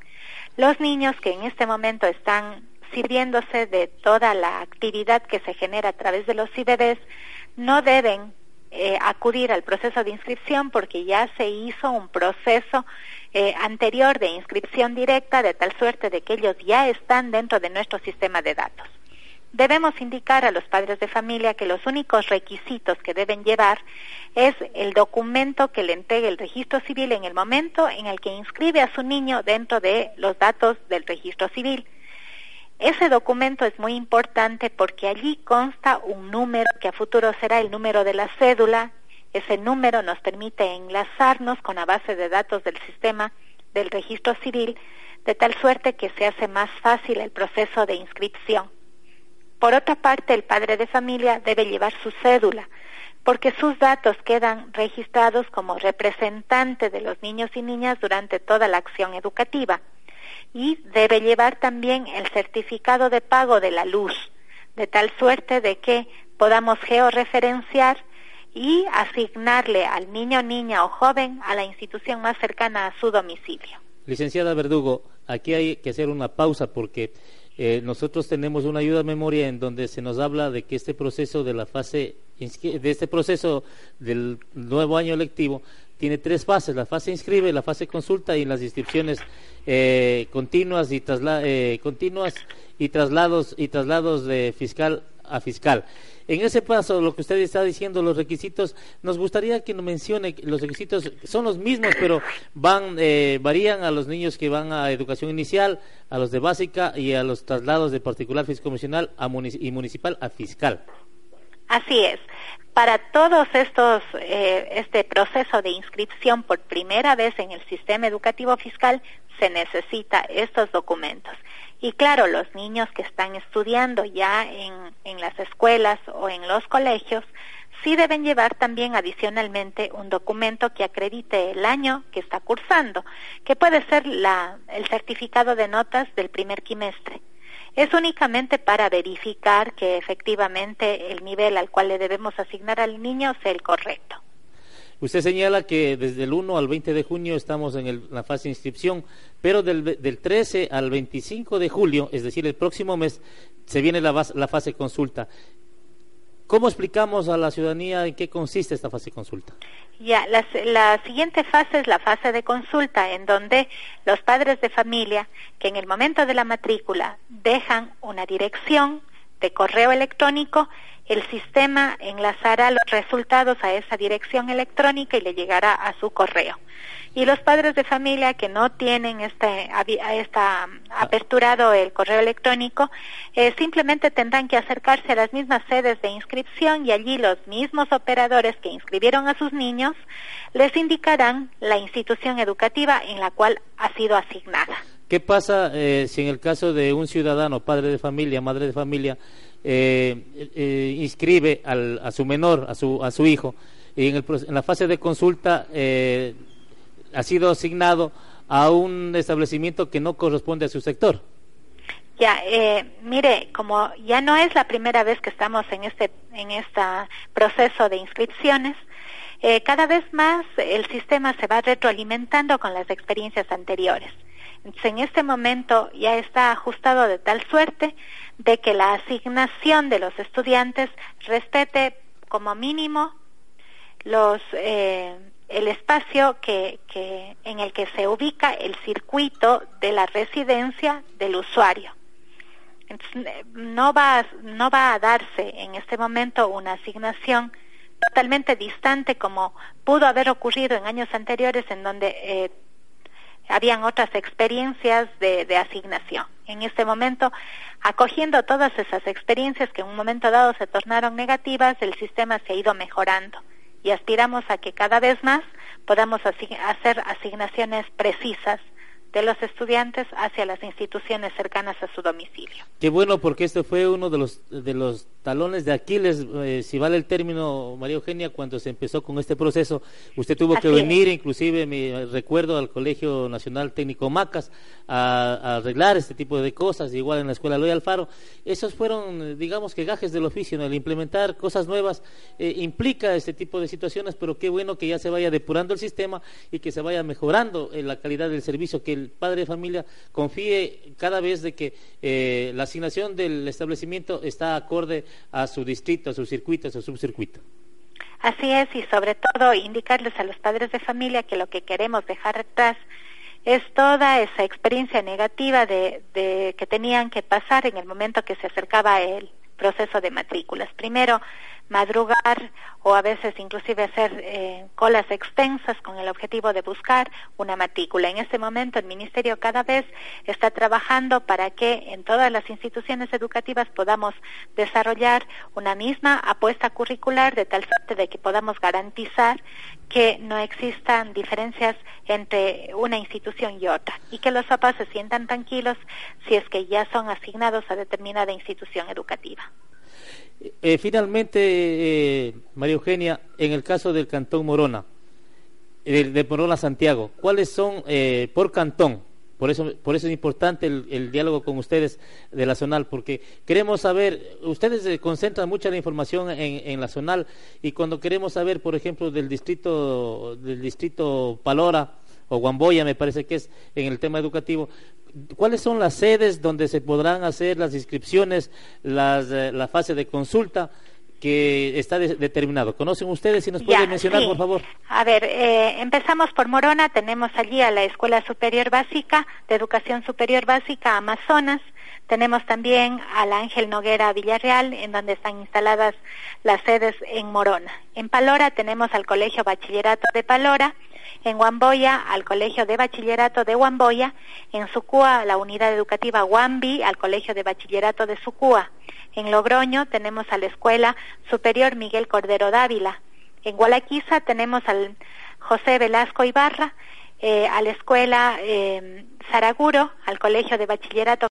Los niños que en este momento están sirviéndose de toda la actividad que se genera a través de los CBDs no deben eh, acudir al proceso de inscripción porque ya se hizo un proceso eh, anterior de inscripción directa de tal suerte de que ellos ya están dentro de nuestro sistema de datos. Debemos indicar a los padres de familia que los únicos requisitos que deben llevar es el documento que le entregue el registro civil en el momento en el que inscribe a su niño dentro de los datos del registro civil. Ese documento es muy importante porque allí consta un número que a futuro será el número de la cédula ese número nos permite enlazarnos con la base de datos del sistema del registro civil de tal suerte que se hace más fácil el proceso de inscripción. Por otra parte, el padre de familia debe llevar su cédula, porque sus datos quedan registrados como representante de los niños y niñas durante toda la acción educativa. Y debe llevar también el certificado de pago de la luz, de tal suerte de que podamos georreferenciar y asignarle al niño, niña o joven a la institución más cercana a su domicilio. Licenciada Verdugo, aquí hay que hacer una pausa porque eh, nosotros tenemos una ayuda a memoria en donde se nos habla de que este proceso de la fase de este proceso del nuevo año lectivo tiene tres fases la fase inscribe la fase consulta y las inscripciones eh, continuas y eh, continuas y traslados y traslados de fiscal a fiscal en ese paso, lo que usted está diciendo, los requisitos, nos gustaría que nos mencione, los requisitos son los mismos, pero van, eh, varían a los niños que van a educación inicial, a los de básica y a los traslados de particular fiscomisional a y municipal a fiscal. Así es. Para todos estos, eh, este proceso de inscripción por primera vez en el sistema educativo fiscal, se necesita estos documentos. Y claro, los niños que están estudiando ya en, en las escuelas o en los colegios, sí deben llevar también adicionalmente un documento que acredite el año que está cursando, que puede ser la, el certificado de notas del primer quimestre. es únicamente para verificar que efectivamente el nivel al cual le debemos asignar al niño sea el correcto. Usted señala que desde el 1 al 20 de junio estamos en la fase de inscripción, pero del, del, 13 al 25 de julio, es decir, el próximo mes, se viene la, la fase consulta. ¿Cómo explicamos a la ciudadanía en qué consiste esta fase de consulta? Ya, la, la, siguiente fase es la fase de consulta, en donde los padres de familia, que en el momento de la matrícula dejan una dirección de correo electrónico, el sistema enlazará los resultados a esa dirección electrónica y le llegará a su correo. Y los padres de familia que no tienen este, está aperturado el correo electrónico, eh, simplemente tendrán que acercarse a las mismas sedes de inscripción y allí los mismos operadores que inscribieron a sus niños les indicarán la institución educativa en la cual ha sido asignada. ¿Qué pasa eh, si en el caso de un ciudadano, padre de familia, madre de familia, eh, eh, inscribe al, a su menor, a su, a su hijo, y en, el, en la fase de consulta eh, ha sido asignado a un establecimiento que no corresponde a su sector. Ya, eh, mire, como ya no es la primera vez que estamos en este en este proceso de inscripciones, eh, cada vez más el sistema se va retroalimentando con las experiencias anteriores. En este momento ya está ajustado de tal suerte de que la asignación de los estudiantes respete como mínimo los eh, el espacio que, que, en el que se ubica el circuito de la residencia del usuario. Entonces, no va, no va a darse en este momento una asignación totalmente distante como pudo haber ocurrido en años anteriores en donde eh, habían otras experiencias de, de, asignación. En este momento, acogiendo todas esas experiencias que en un momento dado se tornaron negativas, el sistema se ha ido mejorando y aspiramos a que cada vez más podamos hacer asignaciones precisas de los estudiantes hacia las instituciones cercanas a su domicilio. Qué bueno, porque este fue uno de los, de los talones de Aquiles, eh, si vale el término, María Eugenia, cuando se empezó con este proceso. Usted tuvo Así que venir, es. inclusive me recuerdo, al Colegio Nacional Técnico Macas a, a, arreglar este tipo de cosas, igual en la Escuela Loy Alfaro. Esos fueron, digamos que gajes del oficio, ¿no? el implementar cosas nuevas eh, implica este tipo de situaciones, pero qué bueno que ya se vaya depurando el sistema y que se vaya mejorando eh, la calidad del servicio que el padre de familia confíe cada vez de que eh, la asignación del establecimiento está acorde a su distrito, a su circuito, a su subcircuito. Así es, y sobre todo indicarles a los padres de familia que lo que queremos dejar atrás es toda esa experiencia negativa de, de que tenían que pasar en el momento que se acercaba el proceso de matrículas. Primero, madrugar o a veces inclusive hacer eh, colas extensas con el objetivo de buscar una matrícula. En este momento el Ministerio cada vez está trabajando para que en todas las instituciones educativas podamos desarrollar una misma apuesta curricular de tal suerte de que podamos garantizar que no existan diferencias entre una institución y otra y que los papás se sientan tranquilos si es que ya son asignados a determinada institución educativa. Eh, finalmente, eh, María Eugenia, en el caso del Cantón Morona, de, Morona Santiago, ¿cuáles son eh, por cantón? Por eso, por eso es importante el, el, diálogo con ustedes de la zonal, porque queremos saber, ustedes concentran mucha la información en, en, la zonal y cuando queremos saber, por ejemplo, del distrito, del distrito Palora o Guamboya, me parece que es en el tema educativo, ¿Cuáles son las sedes donde se podrán hacer las inscripciones, las, eh, la fase de consulta que está de, determinado? ¿Conocen ustedes? Si nos pueden ya, mencionar, sí. por favor. A ver, eh, empezamos por Morona. Tenemos allí a la Escuela Superior Básica de Educación Superior Básica Amazonas. Tenemos también al Ángel Noguera Villarreal, en donde están instaladas las sedes en Morona. En Palora tenemos al Colegio Bachillerato de Palora en Guamboya al Colegio de Bachillerato de Guamboya, en Sucúa la Unidad Educativa Guambi al Colegio de Bachillerato de Sucúa. En Logroño tenemos a la Escuela Superior Miguel Cordero Dávila. En Gualaquiza tenemos al José Velasco Ibarra, eh, a la Escuela eh, Saraguro, al Colegio de Bachillerato